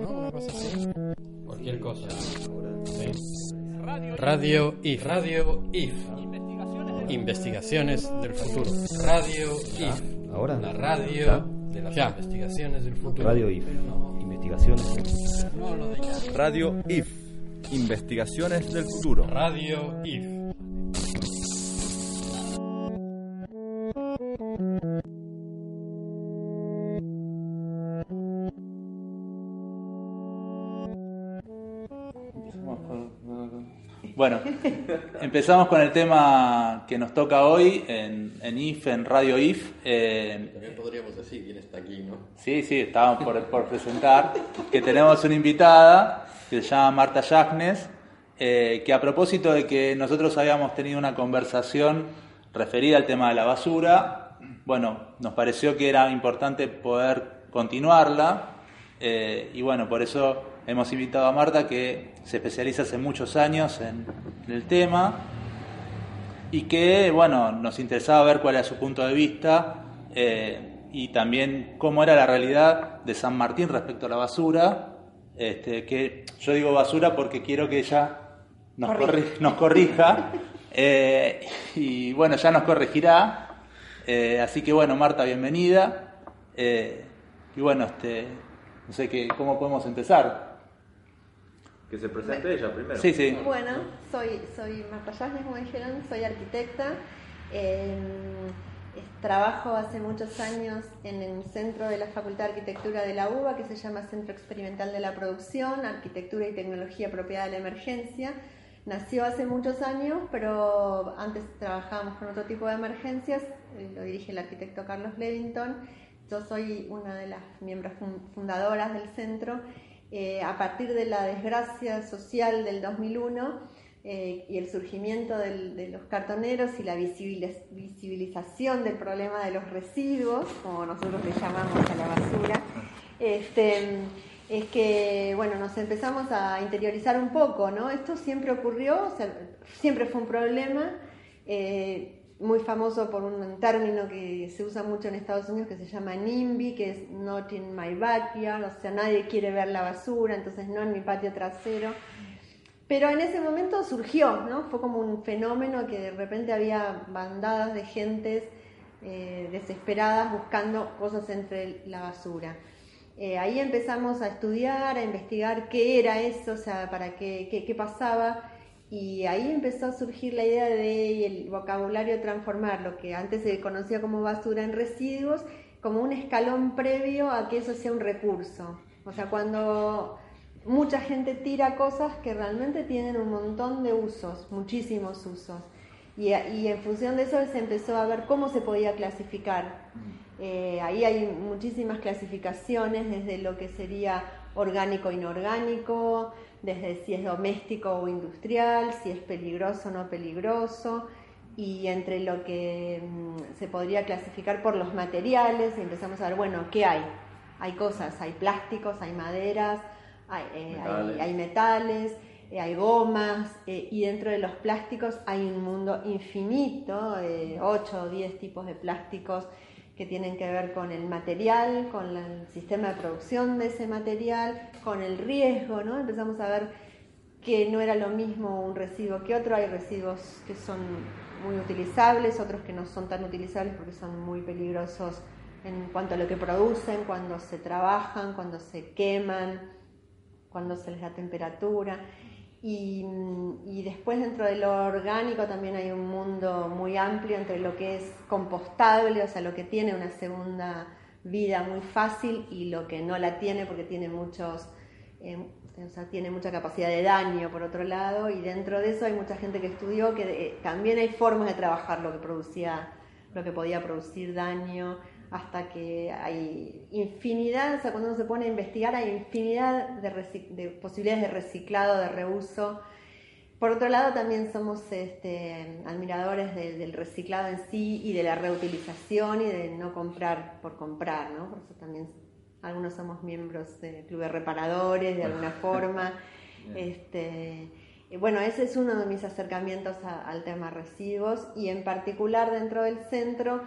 ¿no? Una cosa así. Cualquier cosa. Sí. Radio IF. Radio IF. Investigaciones del futuro. Radio IF. Ahora. La radio Ya. de las investigaciones del futuro. Radio IF. Investigaciones. No lo de ya. Radio IF. Investigaciones del futuro. Radio IF. Empezamos con el tema que nos toca hoy en, en IF, en Radio IF. Eh, También podríamos decir quién está aquí, ¿no? sí, sí, estábamos por, por presentar que tenemos una invitada que se llama Marta Yagnes, eh, que a propósito de que nosotros habíamos tenido una conversación referida al tema de la basura, bueno, nos pareció que era importante poder continuarla eh, y bueno, por eso hemos invitado a Marta que se especializa hace muchos años en, en el tema y que, bueno, nos interesaba ver cuál era su punto de vista eh, y también cómo era la realidad de San Martín respecto a la basura. Este, que yo digo basura porque quiero que ella nos, corri- nos corrija eh, y bueno, ya nos corregirá. Eh, así que bueno, Marta, bienvenida. Y bueno, este, no sé qué, cómo podemos empezar. Que se presente ella primero. Sí, sí. Bueno, soy, soy Marta Yasnes, como dijeron, soy arquitecta. eh, trabajo hace muchos años en un centro de la Facultad de Arquitectura de la UBA que se llama Centro Experimental de la Producción, Arquitectura y Tecnología Apropiada de la Emergencia. Nació hace muchos años, pero antes trabajábamos con otro tipo de emergencias, eh, lo dirige el arquitecto Carlos Levington. Yo soy una de las miembros fun- fundadoras del centro. Eh, a partir de la desgracia social del 2001 eh, y el surgimiento de los cartoneros y la visibiliz- visibilización del problema de los residuos, como nosotros le llamamos a la basura, este, es que bueno, nos empezamos a interiorizar un poco, ¿no? Esto siempre ocurrió, siempre fue un problema. eh, muy famoso por un término que se usa mucho en Estados Unidos que se llama NIMBY, que es Not in my backyard, o sea, nadie quiere ver la basura, entonces no en mi patio trasero. Pero en ese momento surgió, ¿no? Fue como un fenómeno que de repente había bandadas de gentes eh, desesperadas buscando cosas entre la basura. Eh, ahí empezamos a estudiar, a investigar qué era eso, o sea, para qué, qué, qué pasaba. Y ahí empezó a surgir la idea de el vocabulario transformar lo que antes se conocía como basura en residuos, como un escalón previo a que eso sea un recurso. O sea, cuando mucha gente tira cosas que realmente tienen un montón de usos, muchísimos usos. Y, y en función de eso se empezó a ver cómo se podía clasificar. Eh, ahí hay muchísimas clasificaciones, desde lo que sería orgánico inorgánico, desde si es doméstico o industrial, si es peligroso o no peligroso, y entre lo que mm, se podría clasificar por los materiales, empezamos a ver, bueno, ¿qué hay? Hay cosas, hay plásticos, hay maderas, hay, eh, hay- Metales. hay metales, eh, hay gomas, eh, y dentro de los plásticos hay un mundo infinito, 8 o 10 tipos de plásticos que tienen que ver con el material, con el sistema de producción de ese material, con el riesgo, ¿no? Empezamos a ver que no era lo mismo un residuo que otro, hay residuos que son muy utilizables, otros que no son tan utilizables porque son muy peligrosos en cuanto a lo que producen, cuando se trabajan, cuando se queman, cuando se les da temperatura. Y, después dentro de lo orgánico también hay un mundo muy amplio entre lo que es compostable, o sea, lo que tiene una segunda vida muy fácil y lo que no la tiene porque tiene muchos, eh, o sea, tiene mucha capacidad de daño por otro lado. Y dentro de eso hay mucha gente que estudió que también hay formas de trabajar lo que producía, lo que podía producir daño hasta que hay infinidad, o sea, cuando uno se pone a investigar hay infinidad de, posibilidades de reciclado, de reuso. Por otro lado, también somos este, admiradores de- del reciclado en sí y de la reutilización y de no comprar por comprar, ¿no? Por eso también algunos somos miembros del club de reparadores de alguna forma. Este, bueno, ese es uno de mis acercamientos a- al tema residuos y en particular dentro del centro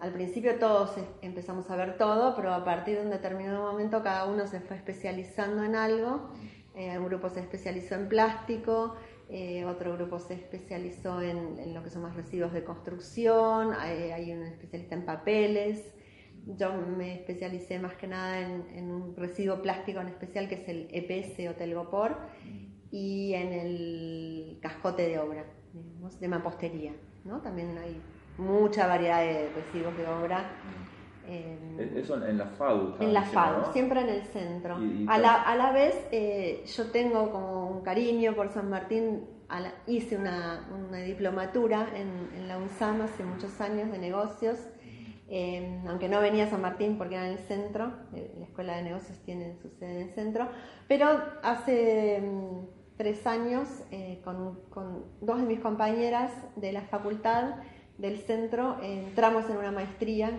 al principio todos empezamos a ver todo, pero a partir de un determinado momento cada uno se fue especializando en algo. Eh, un grupo se especializó en plástico, eh, otro grupo se especializó en, lo que son más residuos de construcción, hay, un especialista en papeles. Yo me especialicé más que nada en, un residuo plástico en especial que es el EPS o Telgopor y en el cascote de obra, de mampostería. ¿no? También hay mucha variedad de residuos de obra. Eso en la FADU. En la FADU, siempre en el centro. a, la, a, la, vez, eh, yo tengo como un cariño por San Martín. hice una, una diplomatura en, en, la UNSAM hace muchos años de negocios, eh, aunque no venía a San Martín porque era en el centro, eh, la Escuela de Negocios tiene su sede en el centro, pero hace mm, tres años con, con dos de mis compañeras de la facultad del centro entramos en una maestría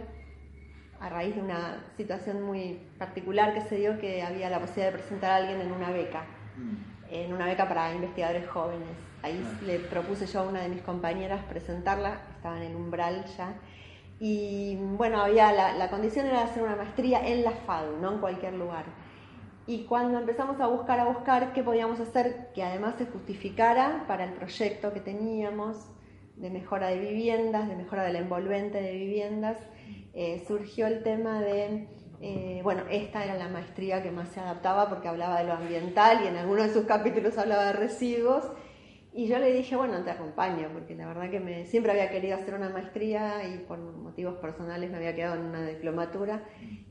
a raíz de una situación muy particular que se dio que había la posibilidad de presentar a alguien en una beca, mm. en una beca para investigadores jóvenes. Ahí ah. le propuse yo a una de mis compañeras presentarla, estaba en el umbral ya. Y bueno, había la, condición era hacer una maestría en la FADU, no en cualquier lugar. Y cuando empezamos a buscar, a buscar qué podíamos hacer que además se justificara para el proyecto que teníamos de mejora de viviendas, de mejora del envolvente de viviendas, eh, surgió el tema de, eh, bueno, esta era la maestría que más se adaptaba porque hablaba de lo ambiental y en algunos de sus capítulos hablaba de residuos. Y yo le dije, bueno, te acompaño, porque la verdad que me, siempre había querido hacer una maestría y por motivos personales me había quedado en una diplomatura.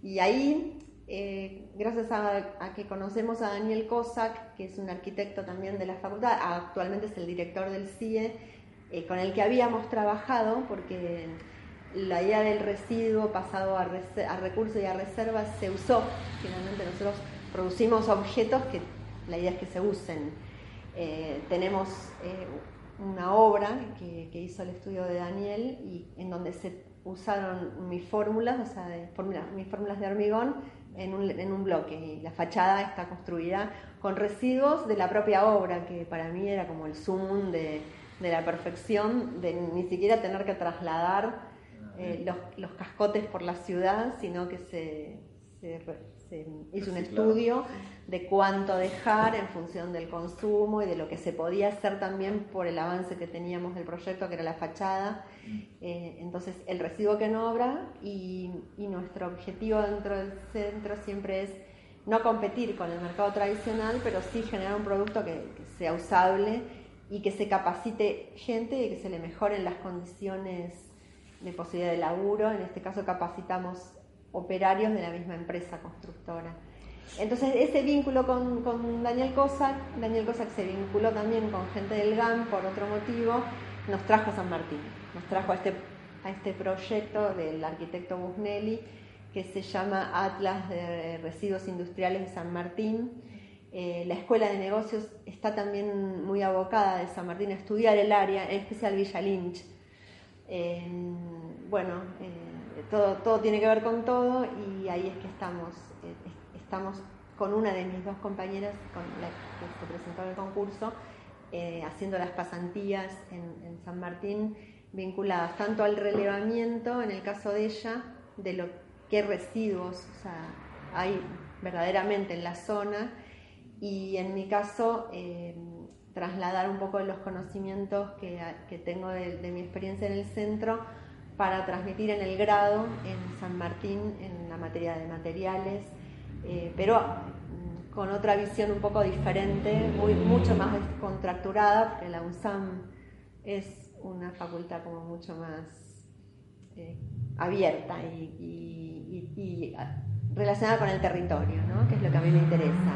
Y ahí, eh, gracias a, que conocemos a Daniel Kosak, que es un arquitecto también de la facultad, actualmente es el director del CIE, con el que habíamos trabajado, porque la idea del residuo pasado a, recursos y a reservas se usó. Finalmente nosotros producimos objetos que la idea es que se usen. Eh, tenemos eh, una obra que, hizo el estudio de Daniel y en donde se usaron mis fórmulas, sea, mis fórmulas de hormigón en un, bloque y la fachada está construida con residuos de la propia obra, que para mí era como el zoom de, de la perfección, de ni siquiera tener que trasladar eh, los, cascotes por la ciudad, sino que se, hizo un estudio de cuánto dejar en función del consumo y de lo que se podía hacer también por el avance que teníamos del proyecto, que era la fachada. Mm. Eh, entonces, el residuo que no obra y, nuestro objetivo dentro del centro siempre es no competir con el mercado tradicional, pero sí generar un producto que, que sea usable y que se capacite gente y que se le mejoren las condiciones de posibilidad de laburo, en este caso capacitamos operarios de la misma empresa constructora. Entonces ese vínculo con, con Daniel Cossack, Daniel Cossack se vinculó también con gente del GAM por otro motivo, nos trajo a San Martín, nos trajo a este, a este proyecto del arquitecto Busnelli que se llama Atlas de Residuos Industriales de San Martín. Eh, la Escuela de Negocios está también muy abocada de San Martín a estudiar el área, en especial Villa Lynch, bueno, eh, todo, todo tiene que ver con todo y ahí es que estamos, eh, estamos con una de mis dos compañeras con la que se presentó en el concurso, eh, haciendo las pasantías en, San Martín, vinculadas tanto al relevamiento, en el caso de ella, de lo que residuos hay verdaderamente en la zona, y en mi caso, trasladar un poco los conocimientos que, tengo de, mi experiencia en el centro para transmitir en el grado en San Martín en la materia de materiales, eh, pero mm, con otra visión un poco diferente, mucho más contracturada, porque la UNSAM es una facultad como mucho más eh, abierta y, relacionada con el territorio, ¿no? que es lo que a mí me interesa.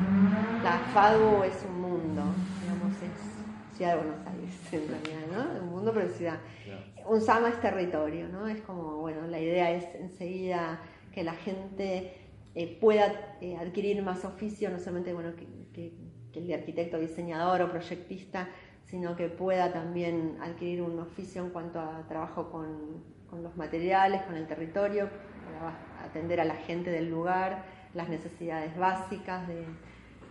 La FADU es un mundo, es ciudad de Buenos Aires, en realidad, ¿no? Un mundo, pero ciudad. Un sama es territorio, ¿no? Es como, bueno, la idea es enseguida que la gente eh, pueda eh, adquirir más oficio, no solamente, bueno, que, el de arquitecto, diseñador o proyectista, sino que pueda también adquirir un oficio en cuanto a trabajo con, con los materiales, con el territorio, para atender a la gente del lugar, las necesidades básicas de,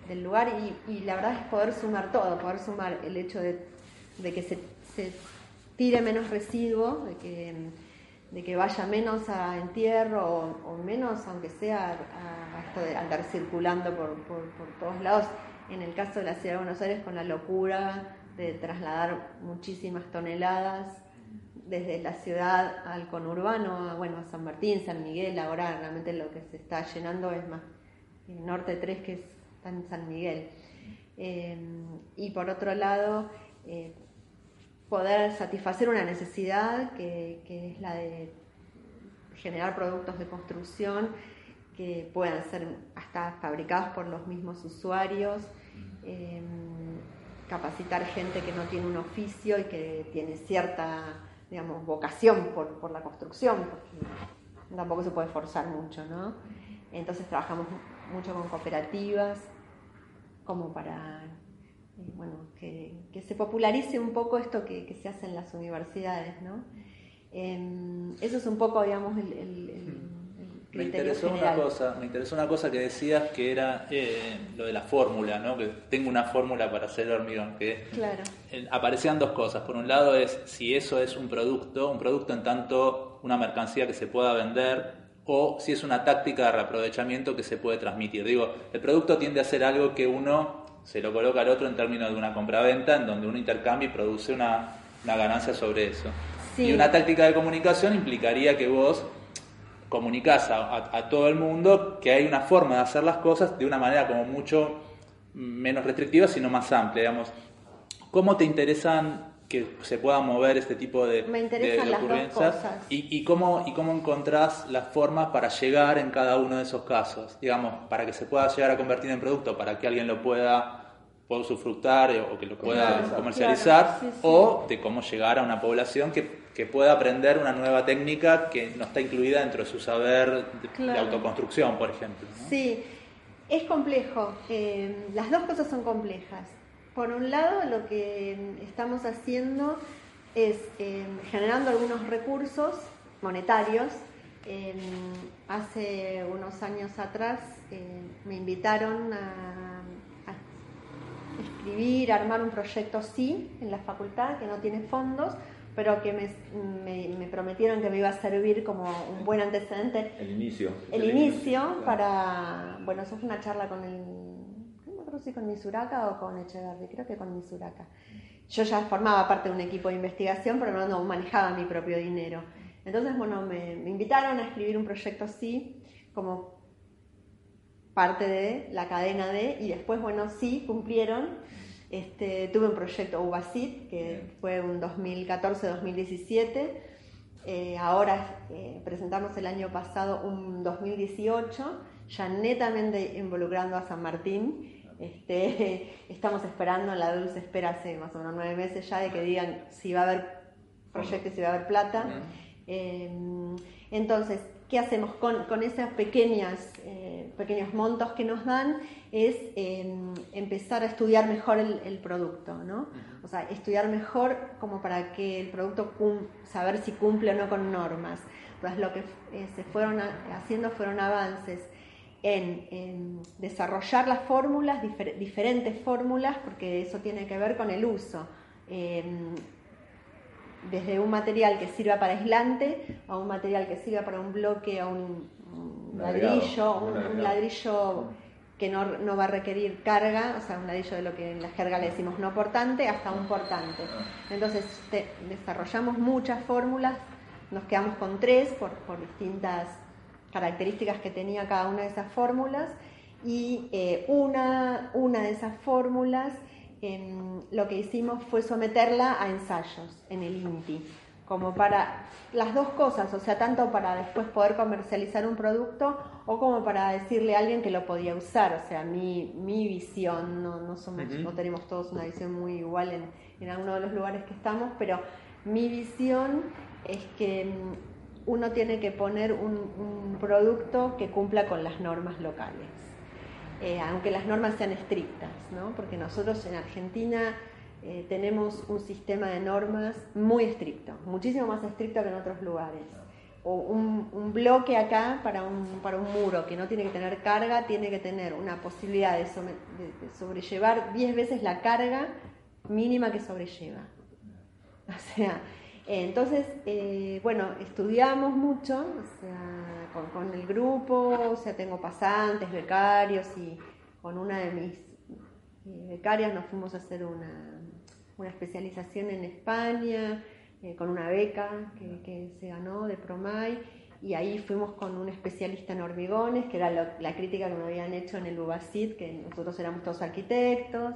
del lugar y, la verdad es poder sumar todo, poder sumar el hecho de, que se, tire menos residuo, de que vaya menos a entierro o, menos, aunque sea a, esto de andar circulando por, todos lados. En el caso de la ciudad de Buenos Aires, con la locura de trasladar muchísimas toneladas desde la ciudad al conurbano, bueno, a San Martín, San Miguel, ahora realmente lo que se está llenando es más el Norte 3 que está en San Miguel. Eh, y por otro lado, eh, poder satisfacer una necesidad que, es la de generar productos de construcción que puedan ser hasta fabricados por los mismos usuarios, em, capacitar gente que no tiene un oficio y que tiene cierta, digamos, vocación por, la construcción, porque tampoco se puede forzar mucho, ¿no? Entonces trabajamos mucho con cooperativas como para bueno, que, se popularice un poco esto que, se hace en las universidades, ¿no? Em, eso es un poco, digamos, el, el, me interesó una cosa, me interesó una cosa que decías que era eh, lo de la fórmula, ¿no? Que tengo una fórmula para hacer el hormigón. Que claro. aparecían dos cosas. Por un lado es si eso es un producto, un producto en tanto una mercancía que se pueda vender o si es una táctica de reaprovechamiento que se puede transmitir. Digo, el producto tiende a ser algo que uno se lo coloca al otro en términos de una compra-venta, en donde uno intercambia y produce una, ganancia sobre eso. Y una táctica de comunicación implicaría que vos comunicás a, todo el mundo que hay una forma de hacer las cosas de una manera como mucho menos restrictiva, sino más amplia, digamos. ¿Cómo te interesan que se puedan mover este tipo de, ocurrencias? Y, cómo, ¿Y cómo encontrás las formas para llegar en cada uno de esos casos? Digamos, para que se pueda llegar a convertir en producto, para que alguien lo pueda pueda usufructar o que lo pueda comercializar, o de cómo llegar a una población que, que, pueda aprender una nueva técnica que no está incluida dentro de su saber de, autoconstrucción, por ejemplo. Sí, es complejo. Eh, las dos cosas son complejas. Por un lado, lo que estamos haciendo es eh, generando algunos recursos monetarios. hace unos años atrás eh, me invitaron a escribir, armar un proyecto sí en la facultad que no tiene fondos, pero que me, prometieron que me iba a servir como un buen antecedente. El inicio. El, inicio, para, bueno, eso fue una charla con el, no me si con Misuraka o con Echeverry, creo que con Misuraka. Yo ya formaba parte de un equipo de investigación, pero no, no manejaba mi propio dinero. Entonces, bueno, me, me invitaron a escribir un proyecto sí, como parte de la cadena de, y después, bueno, sí, cumplieron. Este, tuve un proyecto UBASIT, que fue un 2014-2017. Eh, ahora eh, presentamos el año pasado un 2018, ya netamente involucrando a San Martín. Este, estamos esperando, la dulce espera hace más o menos nueve meses ya de que digan si va a haber proyectos, si va a haber plata. Eh, entonces, ¿qué hacemos con, con esos eh, pequeños montos que nos dan? Es em, empezar a estudiar mejor el, producto, ¿no? O sea, estudiar mejor como para que el producto, saber si cumple o no con normas. Entonces, lo que eh, se fueron haciendo fueron avances en, desarrollar las fórmulas, diferentes fórmulas, porque eso tiene que ver con el uso. Desde un material que sirva para aislante a un material que sirva para un bloque, a un, ladrillo, un, ladrillo que no, va a requerir carga, o sea, un ladrillo de lo que en la jerga le decimos no portante, hasta un portante. Entonces desarrollamos muchas fórmulas, nos quedamos con tres por, distintas características que tenía cada una de esas fórmulas y eh, una, una de esas fórmulas lo que hicimos fue someterla a ensayos en el INTI, como para las dos cosas, o sea, tanto para después poder comercializar un producto o como para decirle a alguien que lo podía usar, o sea, mi, mi visión, no, no, somos, no tenemos todos una visión muy igual en, en alguno de los lugares que estamos, pero mi visión es que mm, uno tiene que poner un producto que cumpla con las normas locales. Eh, aunque las normas sean estrictas, ¿no? porque nosotros en Argentina eh, tenemos un sistema de normas muy estricto, muchísimo más estricto que en otros lugares. O un, bloque acá para un, para un muro que no tiene que tener carga, tiene que tener una posibilidad de, sobrellevar 10 veces la carga mínima que sobrelleva. O sea, Entonces, eh, bueno, estudiamos mucho, o sea, con, el grupo, o sea, tengo pasantes, becarios y con una de mis eh, becarias nos fuimos a hacer una, una especialización en España, eh, con una beca que, que, se ganó de Promay, y ahí fuimos con un especialista en hormigones, que era la crítica que me habían hecho en el UBACID, que nosotros éramos todos arquitectos,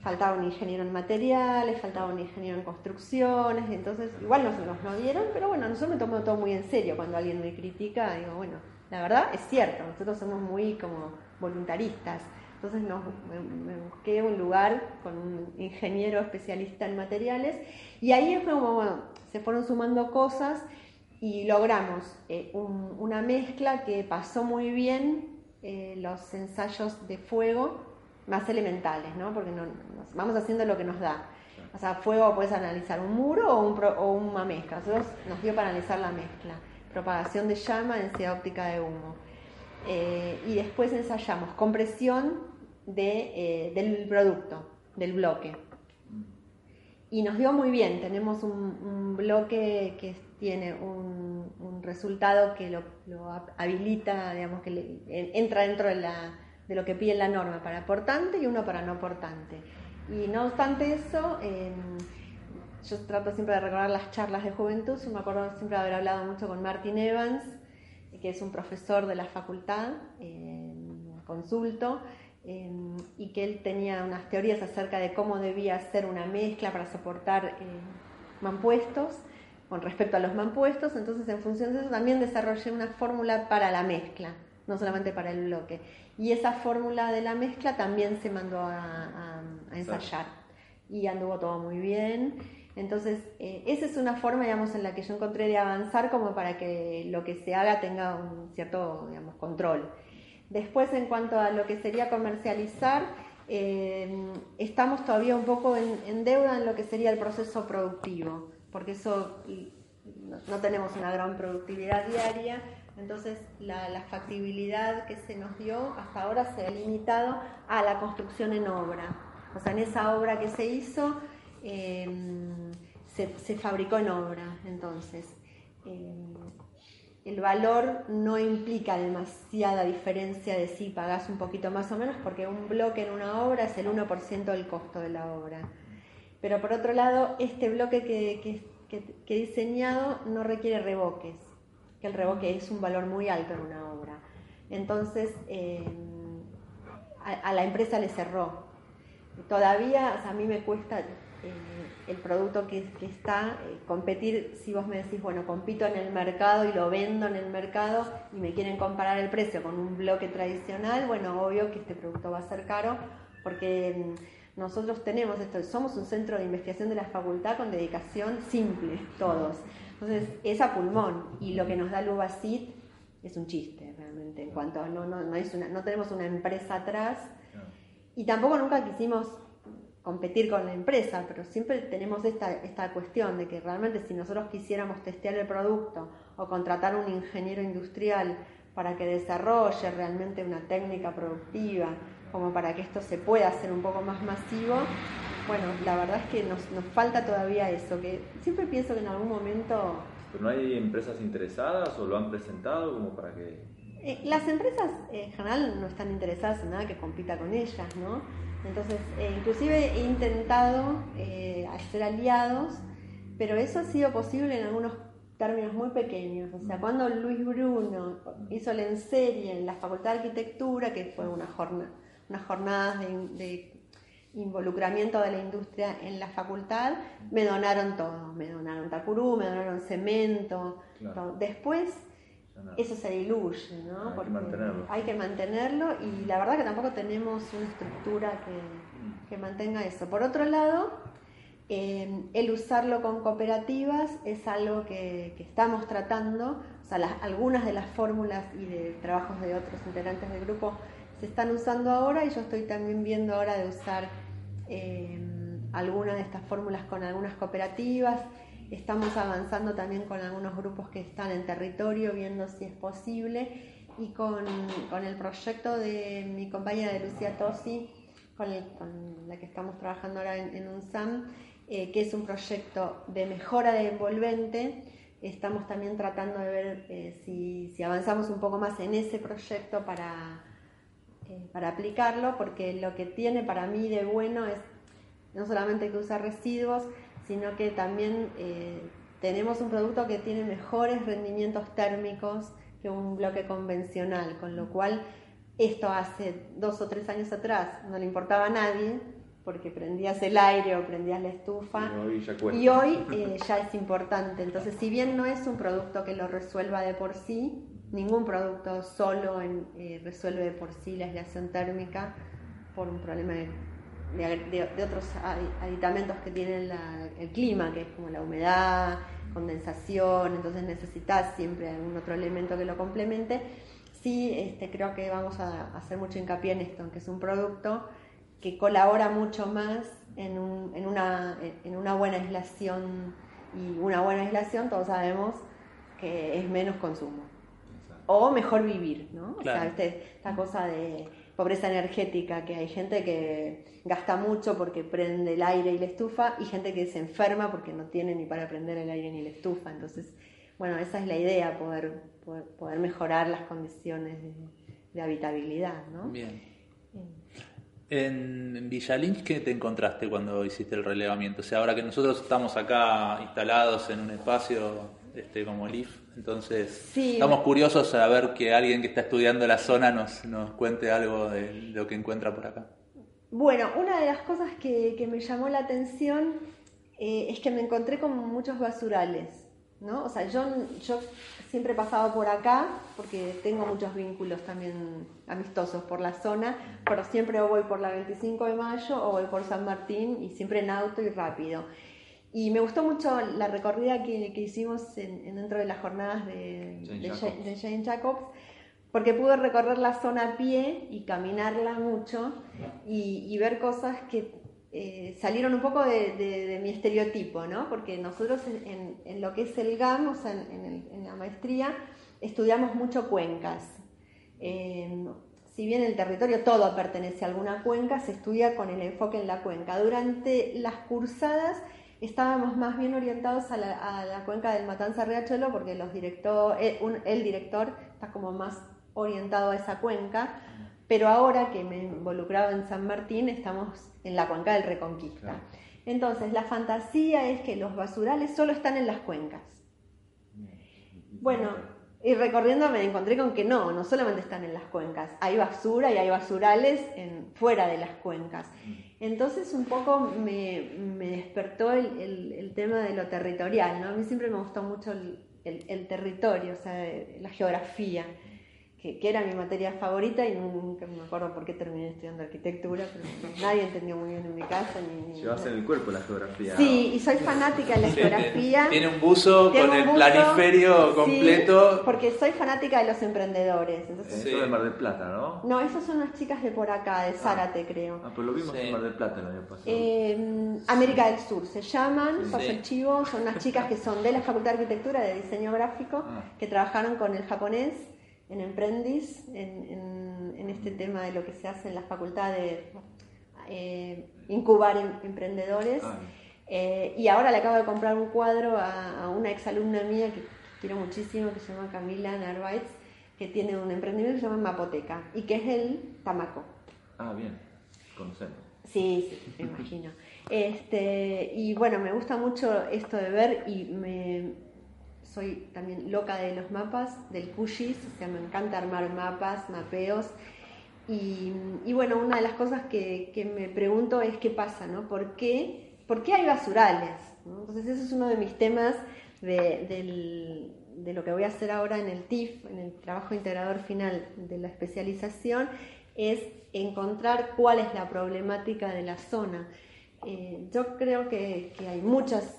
Faltaba un ingeniero en materiales, faltaba un ingeniero en construcciones, entonces igual nos, nos lo dieron, pero bueno, nosotros me tomo todo muy en serio cuando alguien me critica, digo, bueno, la verdad es cierto, nosotros somos muy como voluntaristas, entonces me, busqué un lugar con un ingeniero especialista en materiales y ahí es como, bueno, se fueron sumando cosas y logramos eh, una mezcla que pasó muy bien eh, los ensayos de fuego más elementales, ¿no? Porque no, vamos haciendo lo que nos da. O sea, fuego puedes analizar un muro o, un, o una mezcla. Nosotros nos dio para analizar la mezcla. Propagación de llama, densidad óptica de humo. Eh, y después ensayamos compresión de, eh, del producto, del bloque. Y nos dio muy bien. Tenemos un, bloque que tiene un, un resultado que lo, lo, habilita, digamos, que le, entra dentro de la de lo que pide la norma para portante y uno para no portante. Y no obstante eso, em, yo trato siempre de recordar las charlas de juventud, me acuerdo siempre de haber hablado mucho con Martin Evans, que es un profesor de la facultad, consulto, em, y que él tenía unas teorías acerca de cómo debía ser una mezcla para soportar eh, mampuestos con respecto a los mampuestos, entonces en función de eso también desarrollé una fórmula para la mezcla, no solamente para el bloque. Y esa fórmula de la mezcla también se mandó a, ensayar y anduvo todo muy bien. Entonces, eh, esa es una forma, digamos, en la que yo encontré de avanzar como para que lo que se haga tenga un cierto, digamos, control. Después, en cuanto a lo que sería comercializar, eh, estamos todavía un poco en, deuda en lo que sería el proceso productivo, porque eso no tenemos una gran productividad diaria, entonces, la, factibilidad que se nos dio hasta ahora se ha limitado a la construcción en obra. O sea, en esa obra que se hizo, em, se, fabricó en obra. Entonces, em, el valor no implica demasiada diferencia de si pagas un poquito más o menos, porque un bloque en una obra es el 1% del costo de la obra. Pero por otro lado, este bloque que he diseñado no requiere revoques que el revoque es un valor muy alto en una obra. Entonces, eh, a, la empresa le cerró. Todavía, a mí me cuesta eh, el producto que, está, eh, competir, si vos me decís, bueno, compito en el mercado y lo vendo en el mercado y me quieren comparar el precio con un bloque tradicional, bueno, obvio que este producto va a ser caro porque mm, nosotros tenemos esto, somos un centro de investigación de la facultad con dedicación simple, todos. Entonces, es a pulmón. Y lo que nos da Lubacid es un chiste realmente, en cuanto a no, no, no, es una, no tenemos una empresa atrás. Y tampoco nunca quisimos competir con la empresa, pero siempre tenemos esta, esta cuestión de que realmente si nosotros quisiéramos testear el producto o contratar un ingeniero industrial para que desarrolle realmente una técnica productiva, como para que esto se pueda hacer un poco más masivo, bueno, la verdad es que nos, nos falta todavía eso, que siempre pienso que en algún momento... ¿Pero no hay empresas interesadas o lo han presentado como para que...? Eh, las empresas en general no están interesadas en nada que compita con ellas, ¿no? Entonces, eh, inclusive he intentado eh, hacer aliados, pero eso ha sido posible en algunos términos muy pequeños. O sea, cuando Luis Bruno hizo la en serie en la Facultad de Arquitectura, que fue una jornada, unas jornadas de involucramiento de la industria en la facultad, me donaron todo, me donaron tacurú, me donaron cemento, después eso se diluye, ¿no? Hay que mantenerlo. Hay que mantenerlo y la verdad que tampoco tenemos una estructura que, mantenga eso. Por otro lado, em, el usarlo con cooperativas es algo que, estamos tratando, o sea, algunas de las fórmulas y de trabajos de otros integrantes del grupo se están usando ahora y yo estoy también viendo ahora de usar eh, algunas de estas fórmulas con algunas cooperativas. Estamos avanzando también con algunos grupos que están en territorio, viendo si es posible. Y con, el proyecto de mi compañera de Lucía Tosi, con, la que estamos trabajando ahora en, un UNSAM, eh, que es un proyecto de mejora de envolvente. Estamos también tratando de ver eh, si, si, avanzamos un poco más en ese proyecto para, eh, para aplicarlo, porque lo que tiene para mí de bueno es no solamente que usa residuos, sino que también tenemos un producto que tiene mejores rendimientos térmicos que un bloque convencional, con lo cual esto hace dos o tres años atrás no le importaba a nadie, porque prendías el aire o prendías la estufa, y hoy, eh, ya, es importante. Entonces, si bien no es un producto que lo resuelva de por sí, ningún producto solo eh, resuelve de por sí la aislación térmica por un problema de, otros aditamentos que tiene el clima, que es como la humedad, condensación, entonces necesitas siempre algún otro elemento que lo complemente. Sí, este, creo que vamos a hacer mucho hincapié en esto, que es un producto que colabora mucho más en, una, en una buena aislación y una buena aislación todos sabemos que es menos consumo o mejor vivir, ¿no? O sea, esta cosa de pobreza energética, que hay gente que gasta mucho porque prende el aire y la estufa y gente que se enferma porque no tiene ni para prender el aire ni la estufa. Entonces, bueno, esa es la idea, poder, poder, mejorar las condiciones de, habitabilidad, ¿no? Bien. En Villalín, ¿qué te encontraste cuando hiciste el relevamiento? O sea, ahora que nosotros estamos acá instalados en un espacio este, como el IF, entonces estamos curiosos a ver que alguien que está estudiando la zona nos, nos cuente algo de lo que encuentra por acá. Bueno, una de las cosas que, que me llamó la atención eh, es que me encontré con muchos basurales. ¿no? O sea, yo, yo siempre he pasado por acá porque tengo muchos vínculos también amistosos por la zona, pero siempre o voy por la 25 de mayo o voy por San Martín y siempre en auto y rápido. Y me gustó mucho la recorrida que, que hicimos en, dentro de las jornadas de Jane, Jacobs. porque pude recorrer la zona a pie y caminarla mucho y ver cosas que eh, salieron un poco de, mi estereotipo, ¿no? Porque nosotros en, lo que es el GAM, o sea, en, la maestría, estudiamos mucho cuencas. si bien el territorio todo pertenece a alguna cuenca, se estudia con el enfoque en la cuenca. Durante las cursadas estábamos más bien orientados a la, cuenca del Matanza Riachuelo porque los director, eh, el director está como más orientado a esa cuenca pero ahora que me he involucrado en San Martín, estamos en la cuenca del Reconquista. Entonces, la fantasía es que los basurales solo están en las cuencas. Bueno, y recorriendo me encontré con que no, no solamente están en las cuencas, hay basura y hay basurales en, fuera de las cuencas. Entonces un poco me, despertó el, tema de lo territorial, ¿no? A mí siempre me gustó mucho el, el territorio, o sea, la geografía que, era mi materia favorita y nunca me acuerdo por qué terminé estudiando arquitectura, pero nadie entendió muy bien en mi casa. Ni, Llevas en el cuerpo la geografía. Sí, y soy fanática de la geografía. Tiene un buzo con el planiferio completo. porque soy fanática de los emprendedores. Entonces, Eso de Mar del Plata, ¿no? No, esas son unas chicas de por acá, de Zárate, creo. Ah, pues lo vimos en Mar del Plata el año pasado. Eh, América del Sur se llaman, paso el chivo, son unas chicas que son de la Facultad de Arquitectura, de Diseño Gráfico, ah. que trabajaron con el japonés en Emprendis, en, en, este tema de lo que se hace en la facultad de eh, incubar em, emprendedores. Ah, eh, y ahora le acabo de comprar un cuadro a, una exalumna mía que quiero muchísimo, que se llama Camila Narváez, que tiene un emprendimiento que se llama Mapoteca y que es el tamaco. Ah, bien, conocemos. Sí, sí, me imagino. Este, y bueno, me gusta mucho esto de ver y me, soy también loca de los mapas, del QGIS, o sea, me encanta armar mapas, mapeos. Y, bueno, una de las cosas que, me pregunto es qué pasa, ¿no? ¿Por qué, ¿Por qué hay basurales? Entonces, ese es uno de mis temas de, lo que voy a hacer ahora en el TIF, en el trabajo integrador final de la especialización, es encontrar cuál es la problemática de la zona. Eh, yo creo que hay muchas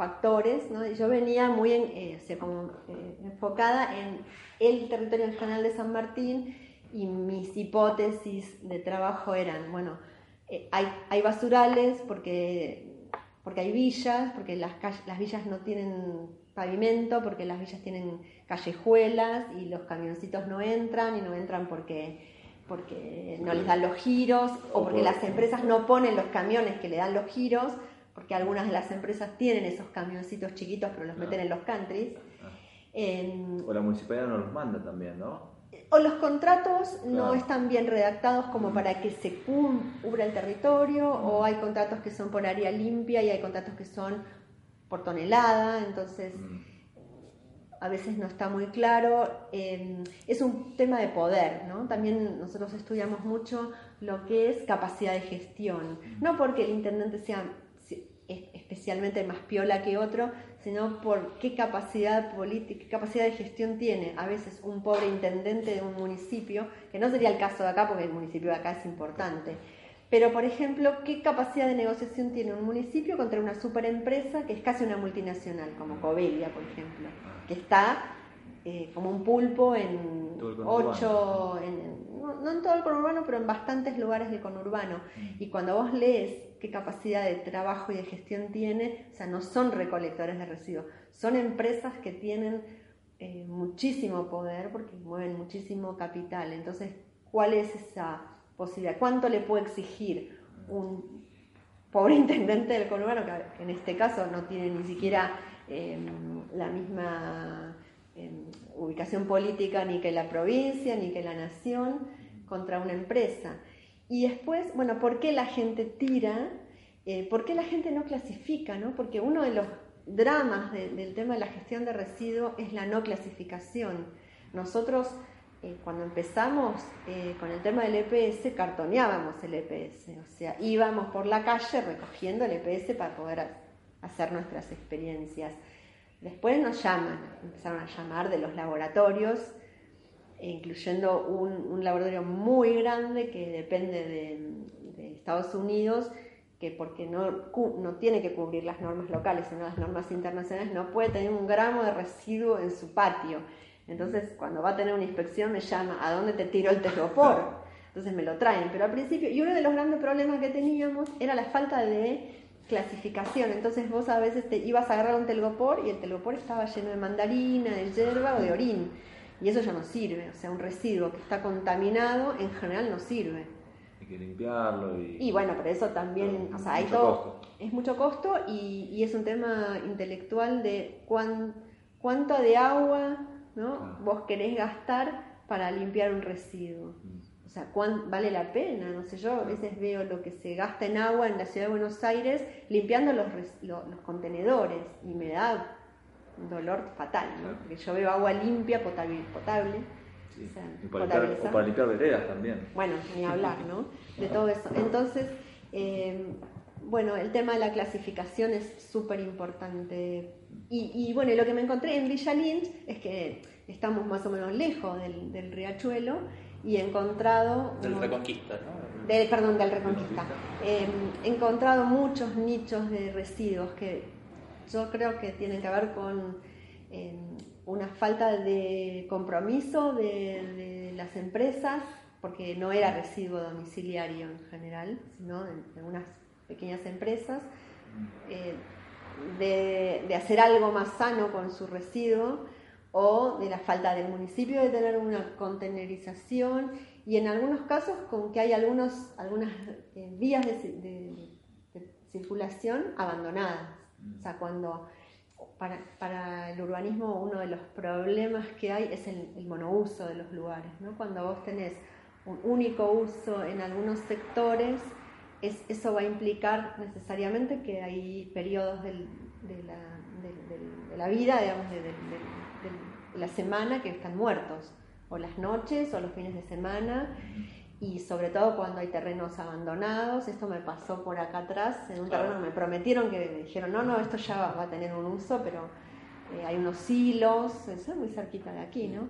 factores, ¿no? yo venía muy eh, eh, enfocada en el territorio en general de San Martín y mis hipótesis de trabajo eran, bueno, eh, hay, hay, basurales porque, porque hay villas, porque las, las villas no tienen pavimento, porque las villas tienen callejuelas y los camioncitos no entran y no entran porque, porque no les dan los giros o porque las empresas no ponen los camiones que le dan los giros porque algunas de las empresas tienen esos camioncitos chiquitos, pero los meten en los countries. En- O la municipalidad no los manda también, ¿no? o los contratos no están bien redactados como para que se cubra el territorio, o hay contratos que son por área limpia y hay contratos que son por tonelada, entonces Mm. a veces no está muy claro. eh, es un tema de poder, ¿no? También nosotros estudiamos mucho lo que es capacidad de gestión. No porque el intendente sea especialmente más piola que otro, sino por qué capacidad política, qué capacidad de gestión tiene. A veces un pobre intendente de un municipio, que no sería el caso de acá porque el municipio de acá es importante. Pero, por ejemplo, ¿qué capacidad de negociación tiene un municipio contra una superempresa que es casi una multinacional, como Covelia, por ejemplo, que está eh, como un pulpo en ocho, en- no, no en todo el conurbano, pero en bastantes lugares del conurbano. Y cuando vos lees qué capacidad de trabajo y de gestión tiene, o sea, no son recolectores de residuos, son empresas que tienen eh, muchísimo poder porque mueven muchísimo capital. Entonces, ¿cuál es esa posibilidad? ¿Cuánto le puede exigir un pobre intendente del conurbano, que en este caso no tiene ni siquiera eh, la misma eh, ubicación política ni que la provincia, ni que la nación, contra una empresa? Y después, bueno, ¿por qué la gente tira? Eh, ¿Por qué la gente no clasifica? ¿no? Porque uno de los dramas de- del tema de la gestión de residuos es la no clasificación. Nosotros, eh, cuando empezamos eh, con el tema del EPS, cartoneábamos el EPS, o sea, íbamos por la calle recogiendo el EPS para poder ha- hacer nuestras experiencias. Después nos llaman, empezaron a llamar de los laboratorios, incluyendo un, laboratorio muy grande que depende de, de Estados Unidos, que porque no, no tiene que cubrir las normas locales, sino las normas internacionales, no puede tener un gramo de residuo en su patio. Entonces, cuando va a tener una inspección, me llama, ¿a dónde te tiro el telgopor? Entonces me lo traen. Pero al principio, y uno de los grandes problemas que teníamos era la falta de clasificación. Entonces vos a veces te ibas a agarrar un telgopor y el telgopor estaba lleno de mandarina, de hierba o de orín. Y eso ya no sirve. O sea, un residuo que está contaminado en general no sirve. Hay que limpiarlo y... Y bueno, pero eso también, o sea, hay todo, costo. es mucho costo y, y es un tema intelectual de cuán, cuánto de agua ¿no? Vos querés gastar para limpiar un residuo. Mm. O sea, ¿cuán vale la pena? No sé, yo a veces veo lo que se gasta en agua en la ciudad de Buenos Aires limpiando los, res- lo- los contenedores y me da dolor fatal, ¿no? Claro. Porque yo veo agua limpia, potable, potable Sí. o sea, Y para limpiar, potabilizar. o para limpiar veredas también. Bueno, ni hablar, ¿no? De todo eso. Entonces, eh, bueno, el tema de la clasificación es súper importante. Y, y, bueno, lo que me encontré en Villa Lynch es que estamos más o menos lejos del, del riachuelo y he encontrado... Del un- Reconquista, ¿no? del, perdón, del Reconquista. Eh, he encontrado muchos nichos de residuos que yo creo que tienen que ver con eh, una falta de compromiso de, las empresas, porque no era residuo domiciliario en general, sino de, de unas pequeñas empresas, eh, de, hacer algo más sano con su residuo o de la falta del municipio de tener una contenerización y en algunos casos con que hay algunos, algunas eh, vías de circulación abandonadas. O sea, cuando para, para el urbanismo uno de los problemas que hay es el, el monouso de los lugares. ¿no? Cuando vos tenés un único uso en algunos sectores, es- eso va a implicar necesariamente que hay periodos del- de, la, del- del- de la vida, digamos, de, de la semana que están muertos, o las noches o los fines de semana, y sobre todo cuando hay terrenos abandonados. Esto me pasó por acá atrás, en un Claro. terreno me prometieron que me dijeron, no, no, esto ya va, va a tener un uso, pero eh, hay unos hilos, eso es muy cerquita de aquí, ¿no?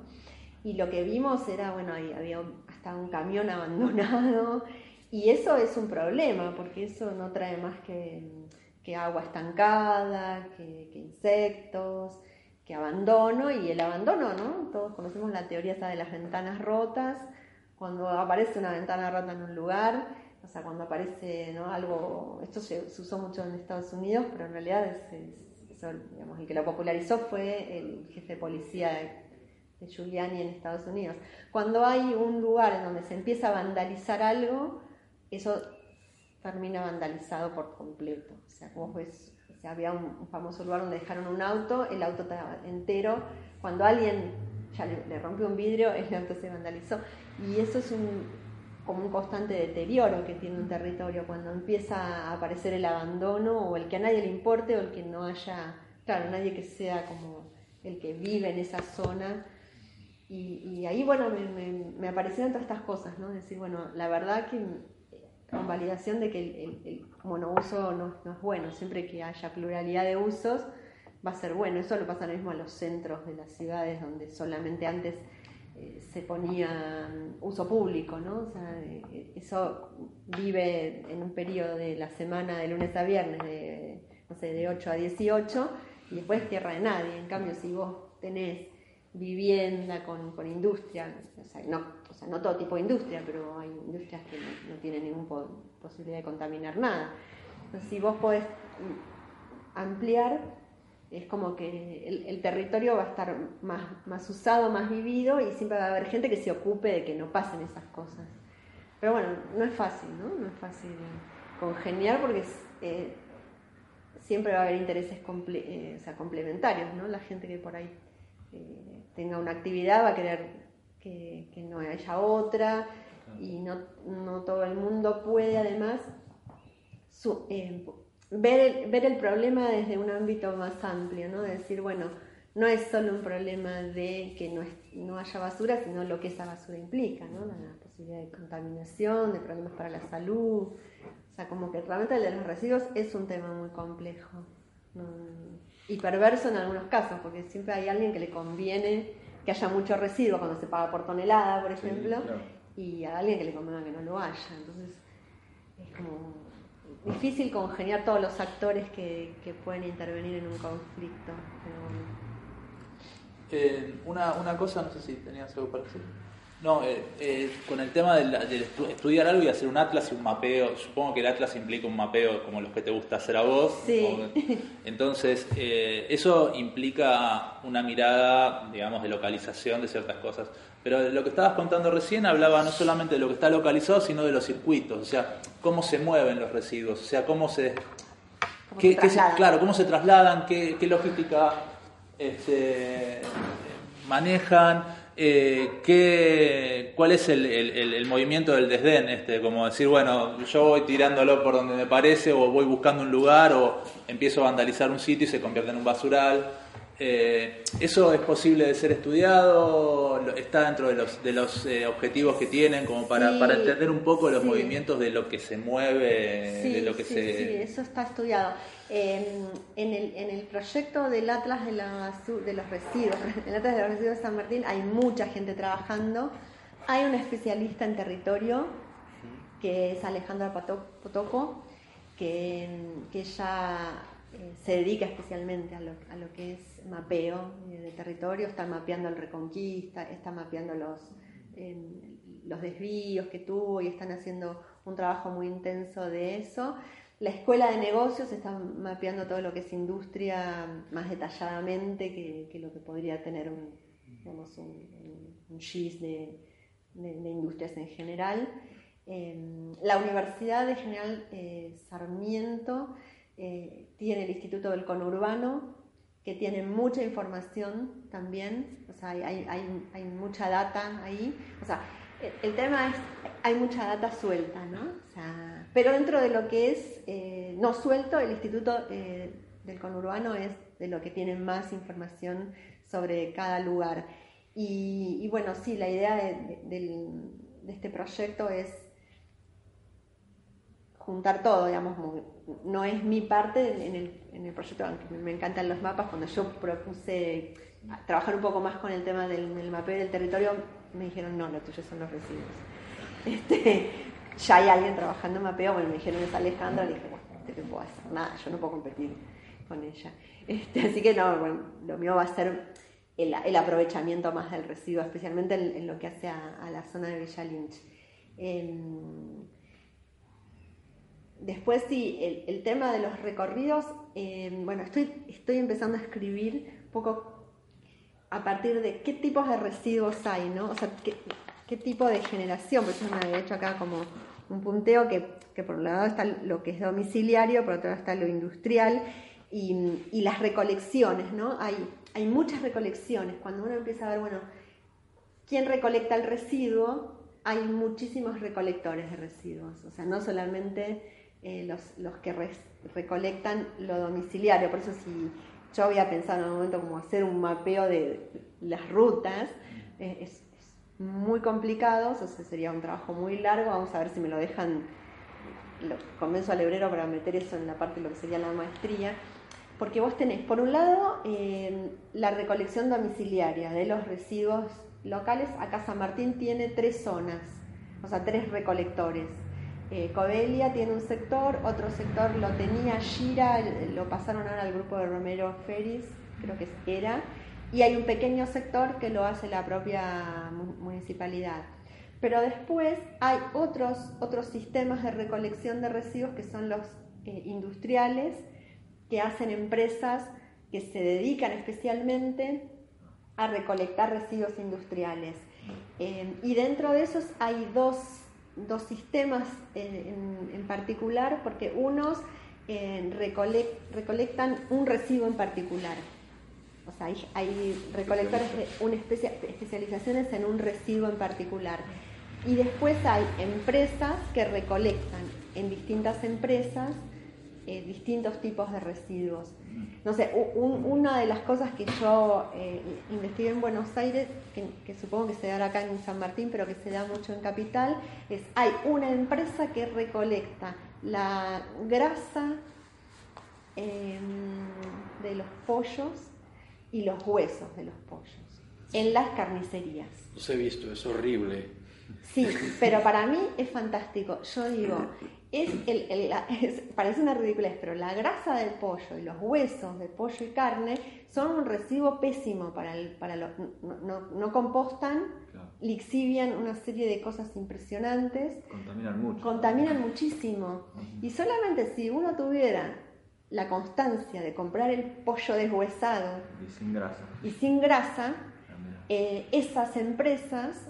Y lo que vimos era, bueno, ahí había hasta un camión abandonado, y eso es un problema, porque eso no trae más que, que agua estancada, que, que insectos, que abandono, y el abandono, ¿no? Todos conocemos la teoría esa de las ventanas rotas, cuando aparece una ventana rota en un lugar, o sea, cuando aparece ¿no? algo, esto se, se usó mucho en Estados Unidos, pero en realidad es, es- digamos, el que lo popularizó fue el jefe de policía de, de Giuliani en Estados Unidos. Cuando hay un lugar en donde se empieza a vandalizar algo, eso termina vandalizado por completo. O sea, vos ves, o sea, había un, famoso lugar donde dejaron un auto, el auto entero, cuando alguien ya le, rompió un vidrio, el auto se vandalizó. Y eso es un, como un constante deterioro que tiene un territorio, cuando empieza a aparecer el abandono o el que a nadie le importe o el que no haya, claro, nadie que sea como el que vive en esa zona. Y, ahí, bueno, me, aparecieron todas estas cosas, ¿no? Decir, bueno, la verdad que con validación de que el, monouso no, es bueno, siempre que haya pluralidad de usos va a ser bueno. Eso lo pasa lo mismo a los centros de las ciudades donde solamente antes eh, se ponía uso público, ¿no? O sea, eh, eso vive en un periodo de la semana de lunes a viernes, de, no sé, de 8 a 18, y después tierra de nadie. En cambio, si vos tenés vivienda con, con industria, no, o sea, no todo tipo de industria, pero hay industrias que no, tienen ninguna posibilidad de contaminar nada. Entonces, si vos podés ampliar, es como que el, territorio va a estar más, más usado, más vivido y siempre va a haber gente que se ocupe de que no pasen esas cosas. Pero bueno, no es fácil, ¿no? No es fácil congeniar porque eh, siempre va a haber intereses eh, o sea, complementarios, ¿no? La gente que por ahí eh, tenga una actividad va a querer que, no haya otra y no, no, todo el mundo puede además eh, ver, el, ver el problema desde un ámbito más amplio, ¿no? De decir, bueno, no es solo un problema de que no, no haya basura, sino lo que esa basura implica, ¿no? La, posibilidad de contaminación, de problemas para la salud. O sea, como que realmente el de los residuos es un tema muy complejo y perverso en algunos casos, porque siempre hay alguien que le conviene que haya mucho residuo cuando se paga por tonelada, por ejemplo, y a alguien que le convenga que no lo haya. Entonces es como difícil congeniar todos los actores que, pueden intervenir en un conflicto. Eh, una, una cosa, no sé si tenías algo para decir. No, eh, eh, con el tema de, estudiar algo y hacer un atlas y un mapeo, supongo que el atlas implica un mapeo como los que te gusta hacer a vos. Sí. entonces, eh, eso implica una mirada, digamos, de localización de ciertas cosas. Pero lo que estabas contando recién hablaba no solamente de lo que está localizado, sino de los circuitos, o sea, cómo se mueven los residuos, o sea, cómo se... qué, claro, cómo se trasladan, qué, qué logística este, manejan eh, ¿qué, ¿cuál es el, el, movimiento del desdén? Este, como decir, bueno, yo voy tirándolo por donde me parece, o voy buscando un lugar, o empiezo a vandalizar un sitio y se convierte en un basural. Eh, ¿Eso es posible de ser estudiado? ¿Está dentro de los, de los eh, objetivos que tienen como para, para entender un poco los movimientos de lo que se mueve, de lo que se... Sí, eso está estudiado. en, el, en el proyecto del Atlas de, de los Residuos, el Atlas de los Residuos de San Martín, hay mucha gente trabajando. Hay un especialista en territorio, que es Alejandra Potoco, que, que ya eh, se dedica especialmente a lo, a lo, que es mapeo de territorio, está mapeando el Reconquista, está mapeando los, los desvíos que tuvo y están haciendo un trabajo muy intenso de eso. La escuela de negocios está mapeando todo lo que es industria más detalladamente que, lo que podría tener un, digamos, un, GIS de, industrias en general. Em, la Universidad de General eh, Sarmiento eh, tiene el Instituto del Conurbano, que tiene mucha información también, o sea, hay, hay, mucha data ahí. O sea, el, tema es, hay mucha data suelta, ¿no? O sea, pero dentro de lo que es eh, no suelto, el Instituto eh, del Conurbano es de lo que tiene más información sobre cada lugar. Y, bueno, sí, la idea de este proyecto es juntar todo, digamos, no es mi parte en el, en el proyecto, aunque me encantan los mapas, cuando yo propuse trabajar un poco más con el tema del, mapeo del territorio, me dijeron, no, lo tuyo son los residuos. Este, ya hay alguien trabajando en mapeo, bueno, me dijeron, es Alejandra, le dije, bueno, no puedo hacer nada, yo no puedo competir con ella. Este, así que no, bueno, lo mío va a ser el, aprovechamiento más del residuo, especialmente en, lo que hace a, la zona de Villa Lynch. Em, Después sí, el, tema de los recorridos, eh, bueno, estoy, estoy empezando a escribir un poco a partir de qué tipos de residuos hay, ¿no? O sea, qué, tipo de generación, por eso me había hecho acá como un punteo que, que, por un lado está lo que es domiciliario, por otro lado está lo industrial y, y las recolecciones, ¿no? Hay, hay muchas recolecciones. Cuando uno empieza a ver, bueno, ¿quién recolecta el residuo? Hay muchísimos recolectores de residuos, o sea, no solamente eh, los, los, que recolectan lo domiciliario, por eso si yo había pensado en un momento como hacer un mapeo de las rutas, eh, es, muy complicado, o sea, sería un trabajo muy largo, vamos a ver si me lo dejan, lo convenzo al hebrero para meter eso en la parte de lo que sería la maestría, porque vos tenés, por un lado, eh, la recolección domiciliaria de los residuos locales. Acá San Martín tiene tres zonas, o sea, tres recolectores. Eh, Cobelia tiene un sector, otro sector lo tenía Gira, lo pasaron ahora al grupo de Romero Ferris, creo que ERA, y hay un pequeño sector que lo hace la propia municipalidad. Pero después hay otros, otros sistemas de recolección de residuos que son los eh, industriales, que hacen empresas que se dedican especialmente a recolectar residuos industriales. Eh, y dentro de esos hay dos, dos sistemas en, particular, porque unos eh, recolectan un residuo en particular. O sea, hay, recolectores de una especie, especializaciones en un residuo en particular. Y después hay empresas que recolectan en distintas empresas eh, distintos tipos de residuos. No sé, una de las cosas que yo eh, investigué en Buenos Aires, que, supongo que se dará acá en San Martín, pero que se da mucho en Capital, es hay una empresa que recolecta la grasa em, de los pollos y los huesos de los pollos en las carnicerías. Los he visto, es horrible. Sí, pero para mí es fantástico. Yo digo, es el, parece una ridiculez, pero la grasa del pollo y los huesos de pollo y carne son un residuo pésimo para, el, para los... No, no, compostan, lixivian una serie de cosas impresionantes. Contaminan mucho. Contaminan muchísimo. Y solamente si uno tuviera la constancia de comprar el pollo deshuesado y sin grasa, y sin grasa ah, eh, esas empresas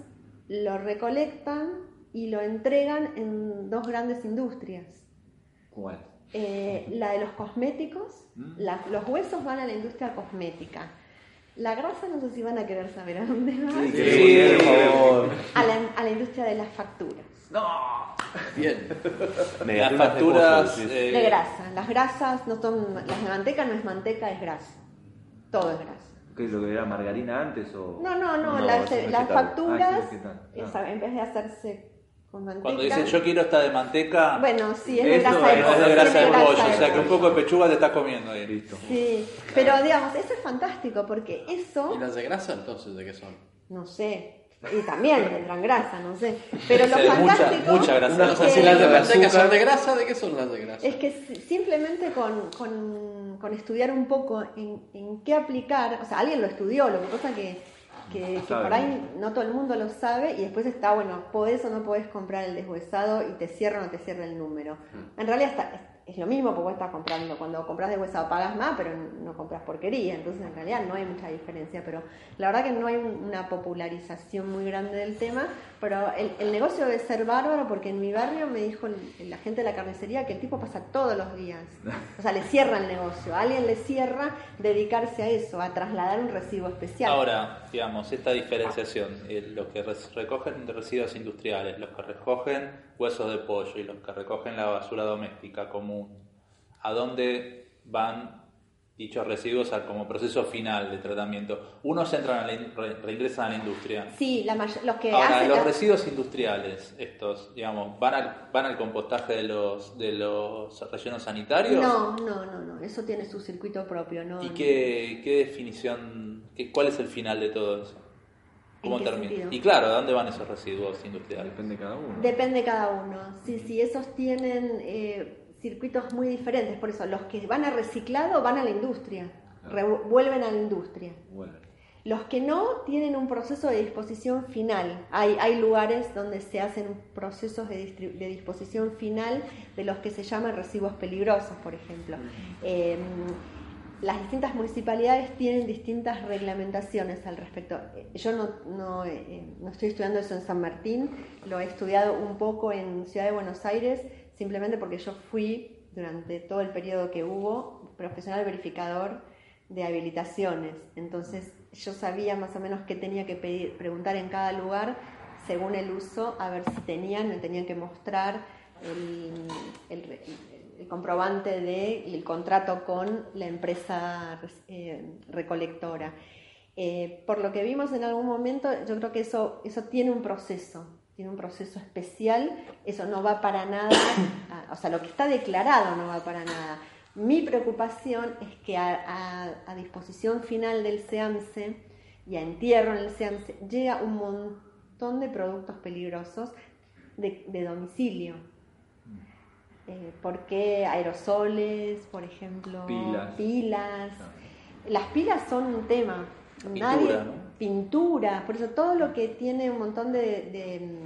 lo recolectan y lo entregan en dos grandes industrias. ¿Cuál? Eh, la de los cosméticos, mm. los huesos van a la industria cosmética. La grasa no sé si van a querer saber a dónde va. Sí, por favor. A la, a la industria de las facturas. No. Bien. las facturas de, eh, grasa. Las grasas no son las de manteca no es manteca, es grasa. Todo es grasa. ¿Qué es lo que era margarina antes o No, no, no, las, las, facturas ah, en vez de hacerse cuando dicen yo quiero esta de manteca, bueno, sí, es de grasa de pollo. Es de grasa de pollo, o sea que un poco de pechuga te estás comiendo ahí. Listo. Sí, pero digamos, eso es fantástico porque eso. ¿Y las de grasa entonces de qué son? No sé. Y también tendrán grasa, no sé. Pero lo fantástico. Mucha, mucha grasa. o sea, si las de manteca son de grasa, ¿de qué son las de grasa? Es que simplemente con, con, con estudiar un poco en, en qué aplicar, o sea, alguien lo estudió, lo que pasa que que, por ahí no todo el mundo lo sabe y después está, bueno, podés o no podés comprar el deshuesado y te cierra o no te cierra el número. En realidad está, es lo mismo porque vos estás comprando, cuando compras deshuesado pagas más, pero no compras porquería, entonces en realidad no hay mucha diferencia, pero la verdad que no hay una popularización muy grande del tema, pero el, negocio debe ser bárbaro porque en mi barrio me dijo la gente de la carnicería que el tipo pasa todos los días, o sea, le cierra el negocio, a alguien le cierra dedicarse a eso, a trasladar un recibo especial. Ahora, digamos, esta diferenciación, eh, los que recogen residuos industriales, los que recogen huesos de pollo y los que recogen la basura doméstica común, ¿a dónde van dichos residuos como proceso final de tratamiento. Unos entran a la, reingresan a la industria. Sí, la los que Ahora, los residuos industriales, estos, digamos, ¿van al, van al compostaje de los, de los rellenos sanitarios? No, no, no, no, eso tiene su circuito propio. No, ¿Y qué, qué definición, qué, cuál es el final de todo eso? ¿Cómo termina? Y claro, ¿de dónde van esos residuos industriales? Depende de cada uno. Depende de cada uno. Sí, sí, esos tienen eh, circuitos muy diferentes. Por eso, los que van a reciclado van a la industria, vuelven a la industria. Los que no tienen un proceso de disposición final. Hay, hay lugares donde se hacen procesos de, de, disposición final de los que se llaman residuos peligrosos, por ejemplo. Las distintas municipalidades tienen distintas reglamentaciones al respecto. Yo eh, no, estoy estudiando eso en San Martín, lo he estudiado un poco en Ciudad de Buenos Aires, simplemente porque yo fui durante todo el periodo que hubo profesional verificador de habilitaciones. Entonces yo sabía más o menos qué tenía que pedir, preguntar en cada lugar según el uso, a ver si tenían, me tenían que mostrar el, el, el comprobante del contrato con la empresa eh, recolectora. Eh, por lo que vimos en algún momento, yo creo que eso, eso tiene un proceso, tiene un proceso especial, eso no va para nada, o sea, lo que está declarado no va para nada. Mi preocupación es que a, disposición final del SEAMSE y a entierro en el SEAMSE llega un montón de productos peligrosos de domicilio eh, ¿Por qué aerosoles, por ejemplo? Pilas. Las pilas son un tema. Pintura, Nadie, pintura, por eso todo lo que tiene un montón de,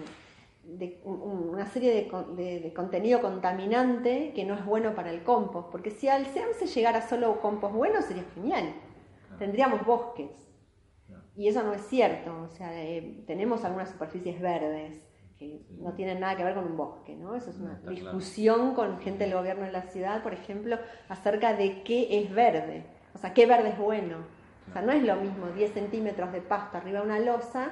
una serie de, contenido contaminante que no es bueno para el compost, porque si al se llegara solo compost bueno sería genial, tendríamos bosques. Y eso no es cierto, o sea, eh, tenemos algunas superficies verdes, que no tienen nada que ver con un bosque, ¿no? Eso es una discusión con gente del gobierno de la ciudad, por ejemplo, acerca de qué es verde, o sea, qué verde es bueno. O sea, no es lo mismo 10 centímetros de pasto arriba de una losa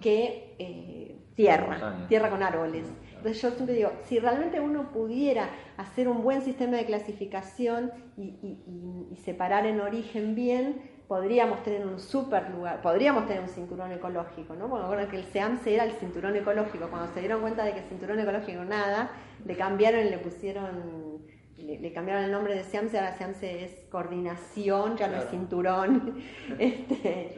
que eh, tierra, tierra con árboles. Entonces yo siempre digo, si realmente uno pudiera hacer un buen sistema de clasificación y separar en origen bien, podríamos tener un super lugar, podríamos tener un cinturón ecológico, ¿no? Bueno, que el SEAMSE era el cinturón ecológico, cuando se dieron cuenta de que el cinturón ecológico nada, le cambiaron y le pusieron, le, cambiaron el nombre de SEAMSE, ahora SEAMSE es coordinación, ya no es cinturón. este,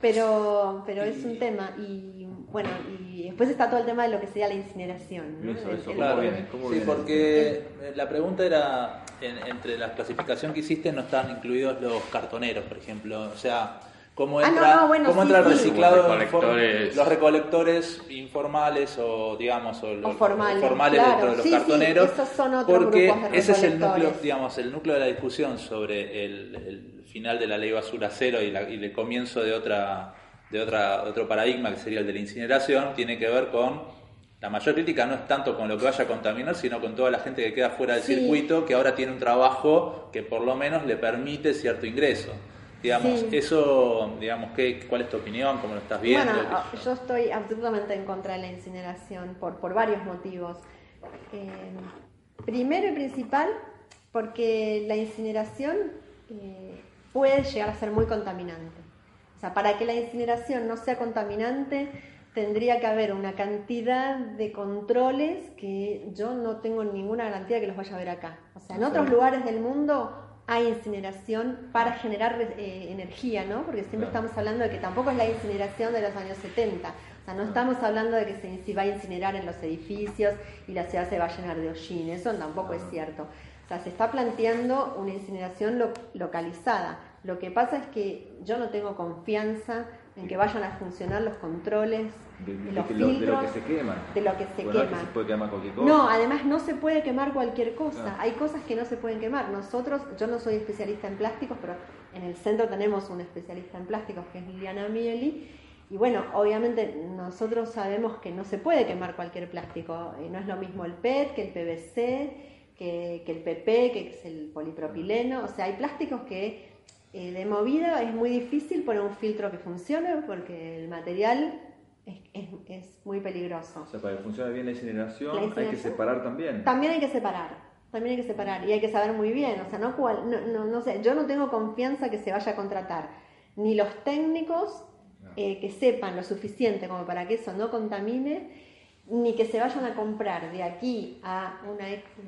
pero, pero es un tema y bueno, y después está todo el tema de lo que sería la incineración. ¿no? sí, porque la pregunta era, entre la clasificación que hiciste no están incluidos los cartoneros, por ejemplo, o sea, ¿cómo ah, entra, ¿cómo entra el reciclado? Los recolectores. los recolectores informales o, digamos, o los, formales, dentro de los cartoneros. son porque ese es el núcleo, digamos, el núcleo de la discusión sobre el final de la ley basura cero y, el comienzo de otra de otra, otro paradigma que sería el de la incineración, tiene que ver con la mayor crítica no es tanto con lo que vaya a contaminar, sino con toda la gente que queda fuera del circuito, que ahora tiene un trabajo que por lo menos le permite cierto ingreso. Digamos, eso, digamos, ¿qué, ¿cuál es tu opinión? ¿Cómo lo estás viendo? Bueno, yo estoy absolutamente en contra de la incineración por, por varios motivos. Eh, primero y principal, porque la incineración eh, puede llegar a ser muy contaminante. O sea, para que la incineración no sea contaminante, tendría que haber una cantidad de controles que yo no tengo ninguna garantía de que los vaya a ver acá. O sea, en otros lugares del mundo hay incineración para generar eh, energía, ¿no? Porque siempre estamos hablando de que tampoco es la incineración de los años 70. O sea, no estamos hablando de que se va a incinerar en los edificios y la ciudad se va a llenar de hollines. Eso tampoco es cierto. O sea, se está planteando una incineración localizada. Lo que pasa es que yo no tengo confianza en que vayan a funcionar los controles de, los filtros, de lo que se quema. De lo que se quema. se puede quemar cualquier cosa. No, además no se puede quemar cualquier cosa. Ah. Hay cosas que no se pueden quemar. Nosotros, yo no soy especialista en plásticos, pero en el centro tenemos un especialista en plásticos que es Liliana Mieli. Y bueno, obviamente nosotros sabemos que no se puede quemar cualquier plástico. Eh, no es lo mismo el PET que el PVC que, el PP, que es el polipropileno. O sea, hay plásticos que eh, de movida es muy difícil poner un filtro que funcione porque el material es, muy peligroso. O sea, para que funcione bien la incineración, hay que separar también. También hay que separar. También hay que separar y hay que saber muy bien, o sea, no, no, no, sé, yo no tengo confianza que se vaya a contratar ni los técnicos eh, que sepan lo suficiente como para que eso no contamine, ni que se vayan a comprar de aquí a una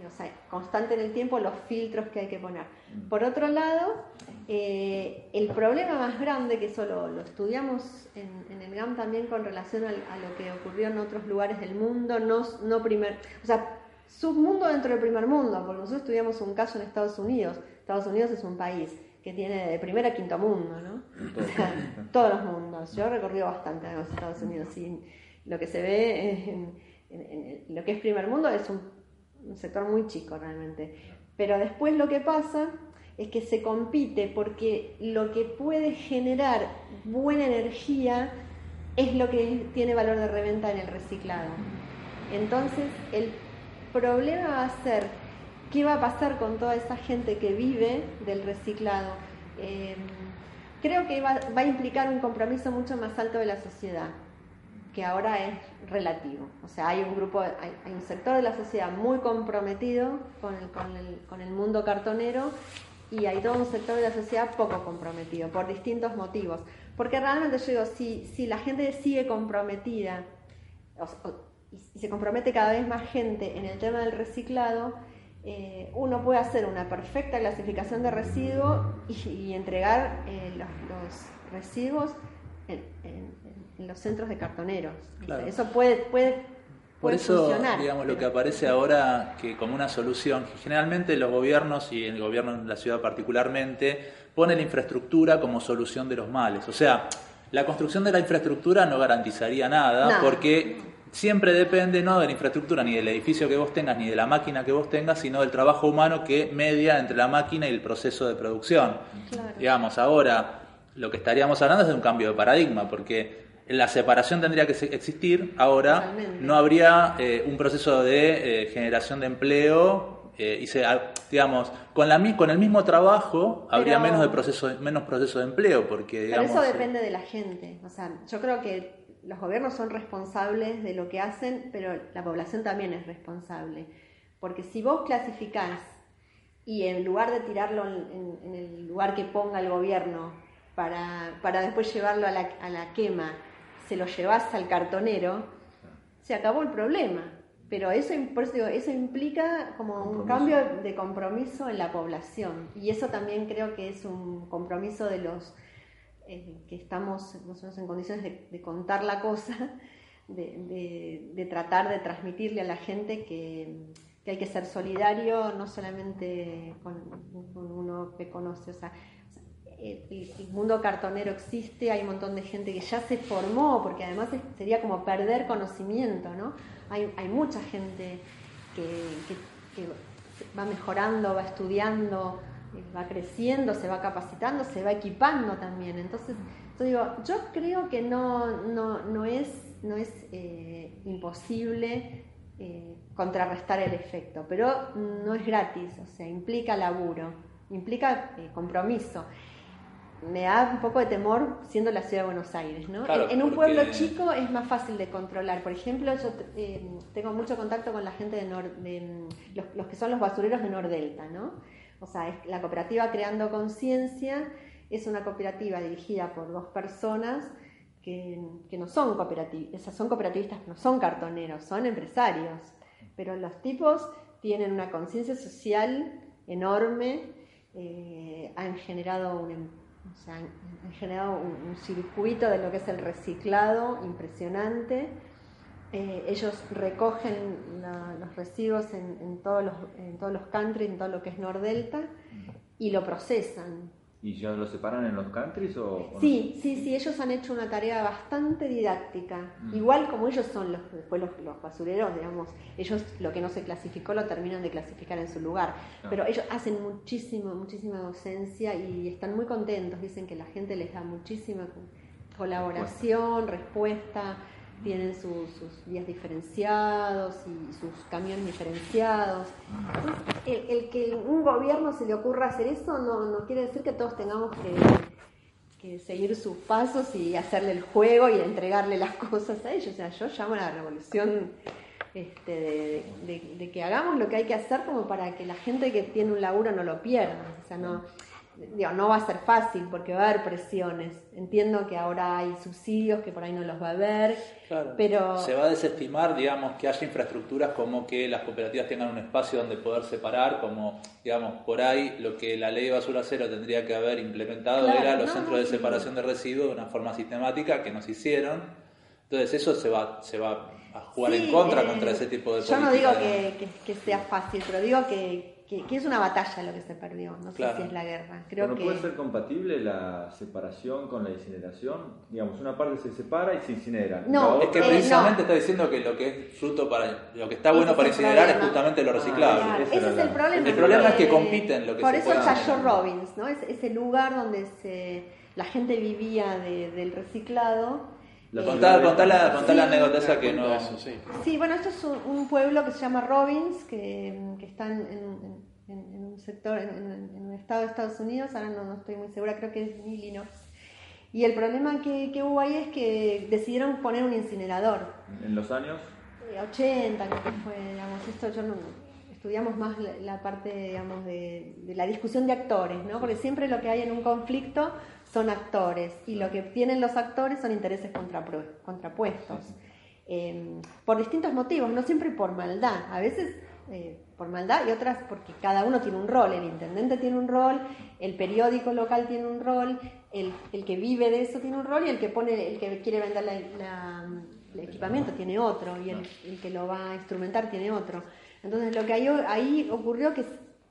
o sea, constante en el tiempo los filtros que hay que poner. Mm. Por otro lado, eh, el problema más grande, que eso lo, estudiamos en, el GAM también con relación a, lo que ocurrió en otros lugares del mundo, no, no primer, o sea, submundo dentro del primer mundo, porque nosotros estudiamos un caso en Estados Unidos. Estados Unidos es un país que tiene de primer a quinto mundo, ¿no? O sea, todos los mundos. Yo he recorrido bastante a los Estados Unidos sin lo que se ve en, lo que es primer mundo es un, sector muy chico realmente. Pero después lo que pasa es que se compite porque lo que puede generar buena energía es lo que tiene valor de reventa en el reciclado. Entonces, el problema va a ser qué va a pasar con toda esa gente que vive del reciclado. Eh, creo que va, a implicar un compromiso mucho más alto de la sociedad, que ahora es relativo. O sea, hay un grupo, hay, un sector de la sociedad muy comprometido con el, con, el, con el mundo cartonero y hay todo un sector de la sociedad poco comprometido, por distintos motivos. Porque realmente yo digo, si, si la gente sigue comprometida y se compromete cada vez más gente en el tema del reciclado, eh, uno puede hacer una perfecta clasificación de residuos y, entregar eh, los, residuos en, los centros de cartoneros. Eso puede, puede, Por eso, digamos, lo que aparece ahora que como una solución, generalmente los gobiernos y el gobierno de la ciudad particularmente, pone la infraestructura como solución de los males. O sea, la construcción de la infraestructura no garantizaría nada. porque siempre depende no de la infraestructura ni del edificio que vos tengas ni de la máquina que vos tengas, sino del trabajo humano que media entre la máquina y el proceso de producción. Digamos, ahora lo que estaríamos hablando es de un cambio de paradigma, porque la separación tendría que existir, ahora no habría eh, un proceso de eh, generación de empleo eh, y se, digamos, con, la, con el mismo trabajo habría menos, de proceso, menos proceso de empleo, porque digamos... Pero eso depende de la gente, o sea, yo creo que los gobiernos son responsables de lo que hacen, pero la población también es responsable. Porque si vos clasificás y en lugar de tirarlo en, el lugar que ponga el gobierno para, para después llevarlo a la, a la, quema, se lo llevas al cartonero, se acabó el problema. Pero eso, eso implica como un cambio de compromiso en la población. Y eso también creo que es un compromiso de los eh, que estamos nosotros en condiciones de, contar la cosa, de, tratar de transmitirle a la gente que, hay que ser solidario, no solamente con, uno que conoce, o sea, el, mundo cartonero existe, hay un montón de gente que ya se formó, porque además sería como perder conocimiento, ¿no? Hay, hay mucha gente que va mejorando, va estudiando, va creciendo, se va capacitando, se va equipando también. Entonces, yo digo, yo creo que no, no, no es, no es eh, imposible eh, contrarrestar el efecto, pero no es gratis, o sea, implica laburo, implica eh, compromiso. Me da un poco de temor siendo la ciudad de Buenos Aires, ¿no? en, un pueblo chico es más fácil de controlar. Por ejemplo, yo tengo mucho contacto con la gente de, de mm, los, los, que son los basureros de Nordelta, ¿no? O sea, la cooperativa Creando Conciencia es una cooperativa dirigida por dos personas que, no son cooperativistas, son cooperativistas, no son cartoneros, son empresarios, pero los tipos tienen una conciencia social enorme, eh, han generado un, em, han generado un, circuito de lo que es el reciclado impresionante eh, ellos recogen los residuos en, todos los, en todos los countries, en todo lo que es Nordelta, y lo procesan. ¿Y ya lo separan en los countries o, sí, sí, sí, ellos han hecho una tarea bastante didáctica. Igual como ellos son los, después los, basureros, digamos, ellos lo que no se clasificó lo terminan de clasificar en su lugar. Pero ellos hacen muchísimo, muchísima docencia y están muy contentos. Dicen que la gente les da muchísima colaboración, respuesta tienen sus, días diferenciados y sus camiones diferenciados. el, que un gobierno se le ocurra hacer eso no, no quiere decir que todos tengamos que, seguir sus pasos y hacerle el juego y entregarle las cosas a ellos. O sea, yo llamo a la revolución este, de, de, que hagamos lo que hay que hacer como para que la gente que tiene un laburo no lo pierda. O sea, no digo, no va a ser fácil porque va a haber presiones. Entiendo que ahora hay subsidios que por ahí no los va a haber, pero... Se va a desestimar, digamos, que haya infraestructuras como que las cooperativas tengan un espacio donde poder separar, como, digamos, por ahí lo que la ley de basura cero tendría que haber implementado era los centros de separación de residuos de una forma sistemática que nos hicieron. Entonces eso se va, se va a jugar en contra contra ese tipo de Yo no digo que, que sea fácil, pero digo que que, que es una batalla lo que se perdió, no sé si es la guerra. Creo ¿No que puede ser compatible la separación con la incineración? Digamos, una parte se separa y se incinera. No, Es que Eh, precisamente no. está diciendo que lo que es fruto para lo que está bueno para incinerar es justamente lo Ah, reciclable. Ese es el problema. El problema es que compiten lo que Por se eso cayó. Robbins, ¿no? Es ese lugar donde se, la gente vivía de- del reciclado. La Eh, Contá, contá la, contá la Sí. anécdota esa que no. Eso, sí. Sí, bueno, esto es un, un pueblo que se llama Robbins, que, que está en, en- en- en un sector, en, en- un estado de Estados Unidos, ahora no, no estoy muy segura, creo que es Illinois. Y el problema que, que hubo ahí es que decidieron poner un incinerador. En los años, Eh, 80 creo que fue, digamos, esto yo no, estudiamos más la, la parte, digamos, de, de la discusión de actores, ¿no? Porque siempre lo que hay en un conflicto son actores y lo que tienen los actores son intereses contrapuestos. Eh, por distintos motivos, no siempre por maldad, a veces eh, por maldad y otras porque cada uno tiene un rol, el intendente tiene un rol, el periódico local tiene un rol, el, el que vive de eso tiene un rol y el que pone, el que quiere vender la- la- el equipamiento tiene otro y el, el que lo va a instrumentar tiene otro. Entonces lo que ahí, ahí ocurrió que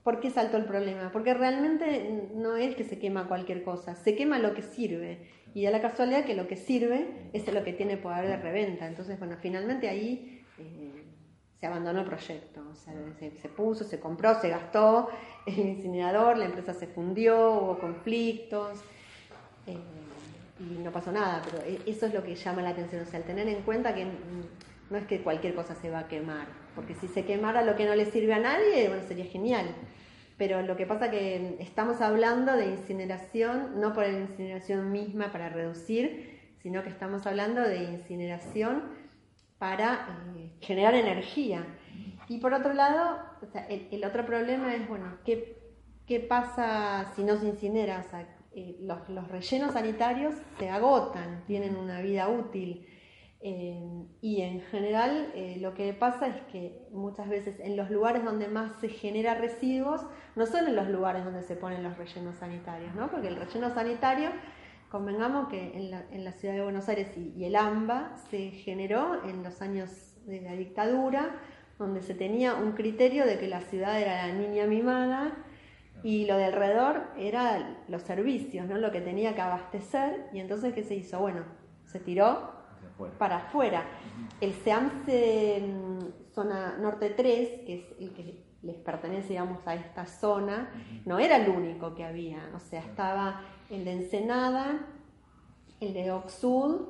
¿Por qué saltó el problema? Porque realmente no es que se quema cualquier cosa, se quema lo que sirve. Y da la casualidad que lo que sirve es lo que tiene poder de reventa. Entonces, bueno, finalmente ahí eh, se abandonó el proyecto. O sea, se, se puso, se compró, se gastó el incinerador, la empresa se fundió, hubo conflictos. eh, y no pasó nada, pero e- eso es lo que llama la atención, o sea, el tener en cuenta que no es que cualquier cosa se va a quemar, porque si se quemara lo que no le sirve a nadie, bueno, sería genial. Pero lo que pasa que estamos hablando de incineración, no por la incineración misma para reducir, sino que estamos hablando de incineración para eh, generar energía. Y por otro lado, el, otro problema es, bueno, ¿qué, qué pasa si no se incinera? O sea, eh, los, los rellenos sanitarios se agotan, tienen una vida útil. Eh, y en general lo que pasa es que muchas veces en los lugares donde más se genera residuos, no son en los lugares donde se ponen los rellenos sanitarios, ¿no? porque el relleno sanitario, convengamos que en la, en la ciudad de Buenos Aires y, y el AMBA se generó en los años de la dictadura, donde se tenía un criterio de que la ciudad era la niña mimada y lo de alrededor era los servicios, ¿no? lo que tenía que abastecer, y entonces ¿qué se hizo? Bueno, se tiró para afuera. El SEAMSE mm, zona norte 3, que es el que les pertenece, digamos, a esta zona, no era el único que había. O sea, estaba el de Ensenada, el de Oxud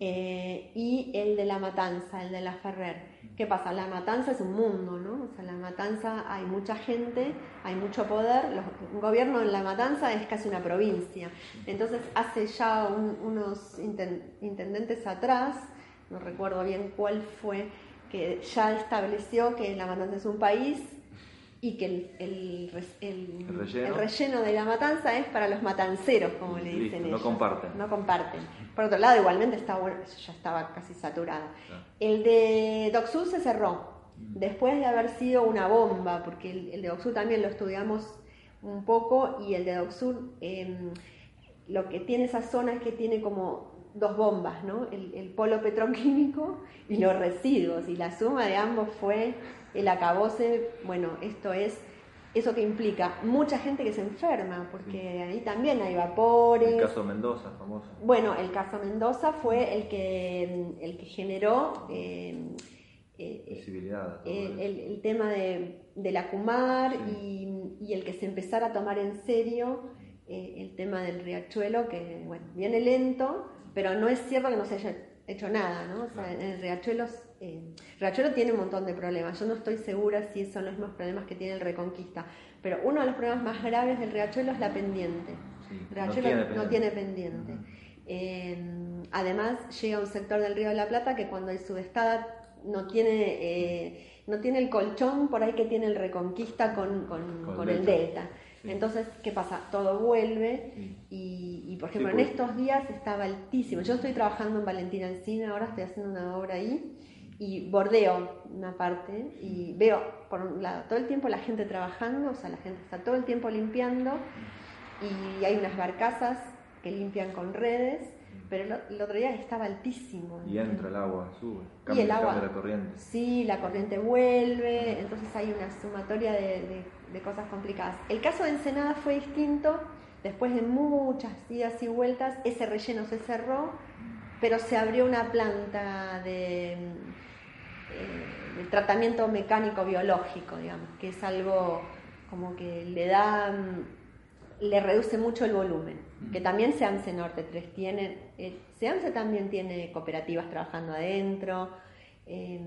eh, y el de La Matanza, el de La Ferrer. ¿Qué pasa? La Matanza es un mundo, ¿no? O sea, La Matanza hay mucha gente, hay mucho poder. Los, un gobierno en La Matanza es casi una provincia. Entonces, hace ya un- unos inten- intendentes atrás, no recuerdo bien cuál fue, que ya estableció que La Matanza es un país y que el, el, res- el- El relleno. el relleno de La Matanza es para los matanceros, como le Listo, dicen no ellos. comparten. No comparten. Por otro lado, igualmente está bueno, ya estaba casi saturado. El de Doxud se cerró, después de haber sido una bomba, porque el, de Doxud también lo estudiamos un poco, y el de Doxud, eh, lo que tiene esa zona es que tiene como dos bombas, ¿no? El, el polo petroquímico y los residuos, y la suma de ambos fue el acabose, bueno, esto es eso que implica mucha gente que se enferma, porque ahí también hay vapores. El caso Mendoza, famoso. Bueno, el caso Mendoza fue el que, el que generó eh, eh, Visibilidad. a todo el, eso. el- el tema de, de la Cumar y, y el que se empezara a tomar en serio eh, el tema del riachuelo, que bueno, viene lento, pero no es cierto que no se haya hecho nada, ¿no? O sea, en el riachuelo, eh, riachuelo tiene un montón de problemas. Yo no estoy segura si son los mismos problemas que tiene el Reconquista, pero uno de los problemas más graves del riachuelo es la pendiente. Sí, no riachuelo no pendiente. tiene pendiente. Eh, además, llega un sector del Río de la Plata que cuando hay subestada no tiene, eh, no tiene el colchón por ahí que tiene el Reconquista con, con- Con con el el delta. Delta. Sí. Entonces, ¿qué pasa? Todo vuelve Sí. y, y, por Sí, ejemplo, en estos días estaba altísimo. Yo estoy trabajando en Valentina Encina, ahora estoy haciendo una obra ahí y bordeo una parte y veo por un lado todo el tiempo la gente trabajando, o sea, la gente está todo el tiempo limpiando y hay unas barcazas que limpian con redes, pero el, otro día estaba altísimo. Y entra el agua, sube, y cambia, el agua, la corriente. Sí, la corriente vuelve, entonces hay una sumatoria de, de- de cosas complicadas. El caso de Ensenada fue distinto, después de muchas idas y vueltas, ese relleno se cerró, pero se abrió una planta de, eh, de tratamiento mecánico biológico, digamos, que es algo como que le da, mm, le reduce mucho el volumen, que también SEAMSE Norte 3 tiene, eh, SEAMSE también tiene cooperativas trabajando adentro, eh,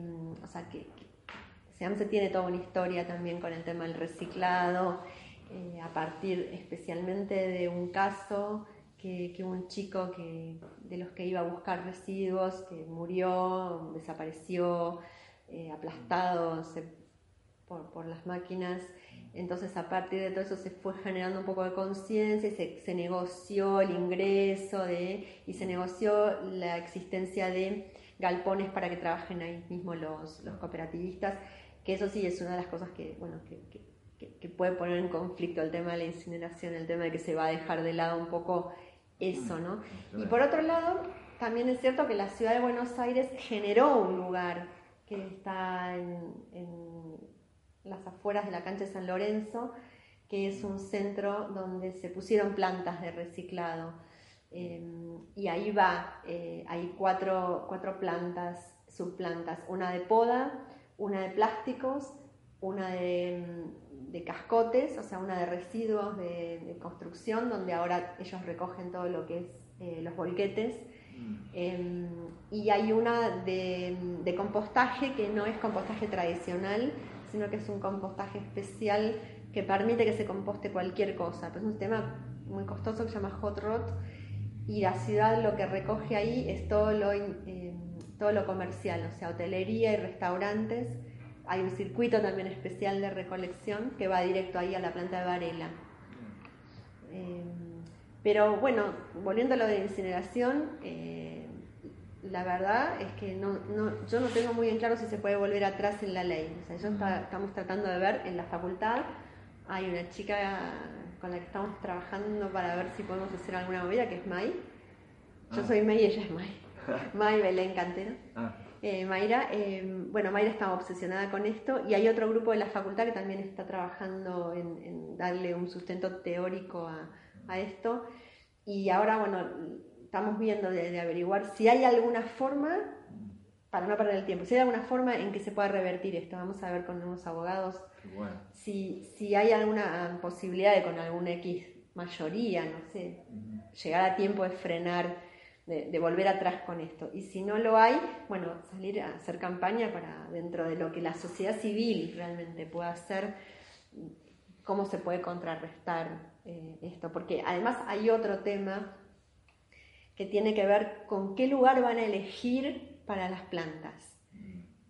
o sea que, que SEAMSE tiene toda una historia también con el tema del reciclado, eh, a partir especialmente de un caso que, que un chico que, de los que iba a buscar residuos, que murió, desapareció, eh, aplastado por, por las máquinas. Entonces a partir de todo eso se fue generando un poco de conciencia y se, negoció el ingreso de, y se negoció la existencia de galpones para que trabajen ahí mismo los, los cooperativistas, que eso sí es una de las cosas que, bueno, que- que- que puede poner en conflicto el tema de la incineración, el tema de que se va a dejar de lado un poco eso, ¿no? Y por otro lado, también es cierto que la ciudad de Buenos Aires generó un lugar que está en, en las afueras de la cancha de San Lorenzo, que es un centro donde se pusieron plantas de reciclado. Eh, y ahí va, eh, hay cuatro, cuatro plantas, subplantas, una de poda, una de plásticos, una de, mm, de cascotes, o sea, una de residuos de, de construcción, donde ahora ellos recogen todo lo que es eh, los bolquetes. Eh, y hay una de, de compostaje que no es compostaje tradicional, sino que es un compostaje especial que permite que se composte cualquier cosa. Pero es un sistema muy costoso que se llama Hot Rot y la ciudad lo que recoge ahí es todo lo, eh, todo lo comercial, o sea, hotelería y restaurantes. Hay un circuito también especial de recolección que va directo ahí a la planta de Varela. Eh, pero bueno, volviendo a lo de incineración, eh, la verdad es que no, no- yo no tengo muy en claro si se puede volver atrás en la ley. O sea, yo está- estamos tratando de ver en la facultad, hay una chica con la que estamos trabajando para ver si podemos hacer alguna movida, que es May. Yo Ah. soy May y ella es May. May Belén Cantero. Ah, Eh, Mayra, eh, bueno, Mayra estaba obsesionada con esto y hay otro grupo de la facultad que también está trabajando en, en darle un sustento teórico a, a esto. Y ahora, bueno, estamos viendo de, de averiguar si hay alguna forma, para no perder el tiempo, si hay alguna forma en que se pueda revertir esto. Vamos a ver con unos abogados bueno. si, si hay alguna posibilidad de con alguna X mayoría, no sé, llegar a tiempo de frenar, de, de volver atrás con esto. Y si no lo hay, bueno, salir a hacer campaña para dentro de lo que la sociedad civil realmente pueda hacer, cómo se puede contrarrestar eh, esto. Porque además hay otro tema que tiene que ver con qué lugar van a elegir para las plantas.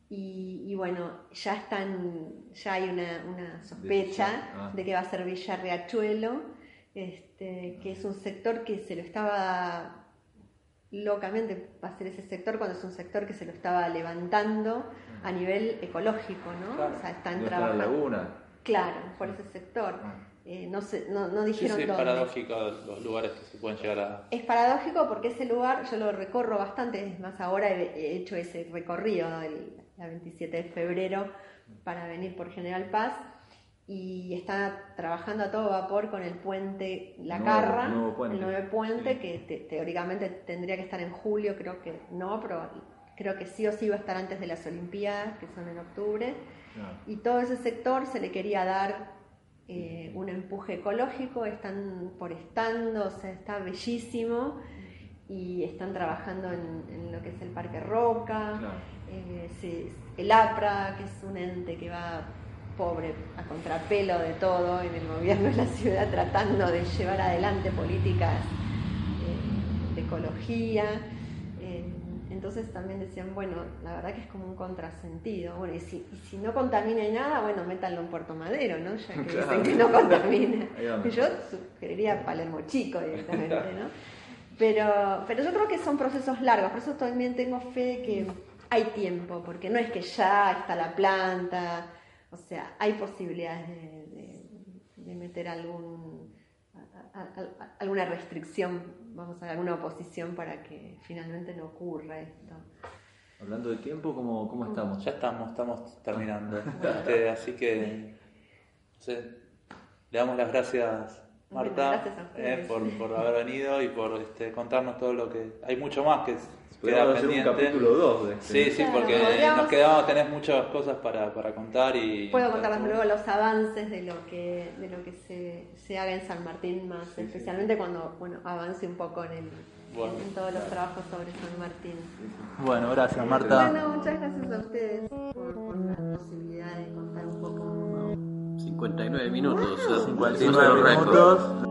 Y, y bueno, ya están, ya hay una, una sospecha ah. de que va a ser Villa Riachuelo, este, que es un sector que se lo estaba locamente va a ser ese sector cuando es un sector que se lo estaba levantando a nivel ecológico, ¿no? Claro. O sea, están ¿Dónde está la trabajando. laguna? Claro, por ese sector. Ah. Eh, no, sé, no, no dijeron sí, es dónde. paradójico los lugares que se pueden llegar a... Es paradójico porque ese lugar yo lo recorro bastante, es más, ahora he, he hecho ese recorrido el, la 27 de febrero para venir por General Paz y está trabajando a todo vapor con el puente La Nuevo- Carra, nuevo puente. el nuevo puente Sí. que te- teóricamente tendría que estar en julio, creo que no, pero creo que sí o sí va a estar antes de las Olimpiadas, que son en octubre. Y todo ese sector se le quería dar eh, un empuje ecológico, están forestando, o sea, está bellísimo y están trabajando en, en lo que es el Parque Roca, Claro. eh, se- el APRA, que es un ente que va pobre a contrapelo de todo en el gobierno de la ciudad tratando de llevar adelante políticas eh, de ecología. Eh, entonces también decían, bueno, la verdad que es como un contrasentido. Bueno, y si, y si no contamina nada, bueno, métanlo en Puerto Madero, ¿no? Ya que Claro. dicen que no contamina. Y yo sugeriría Palermo Chico directamente, ¿no? Pero, pero yo creo que son procesos largos, por eso también tengo fe de que hay tiempo, porque no es que ya está la planta, o sea, hay posibilidades de, de- de meter algún, a- a- a- alguna restricción vamos a ver alguna oposición para que finalmente no ocurra esto. Hablando de tiempo, ¿cómo, cómo estamos? Ya estamos, estamos terminando. Este, así que sí, le damos las gracias, Bueno, Marta, gracias a ustedes. eh, por, por haber venido y por este, contarnos todo lo que... Hay mucho más que queda hacer un pendiente. capítulo 2 de este. Sí, sí, Claro, porque podríamos- nos quedamos, tenés muchas cosas para, para contar y... Puedo contarles luego los avances de lo que, de lo que se, se haga en San Martín más, sí. especialmente cuando bueno, avance un poco en, el, Bueno. en todos los trabajos sobre San Martín. Bueno, gracias Marta. Bueno, muchas gracias a ustedes por, por la posibilidad de contar un poco. 59 minutos. eh, 59 es un récord. minutos.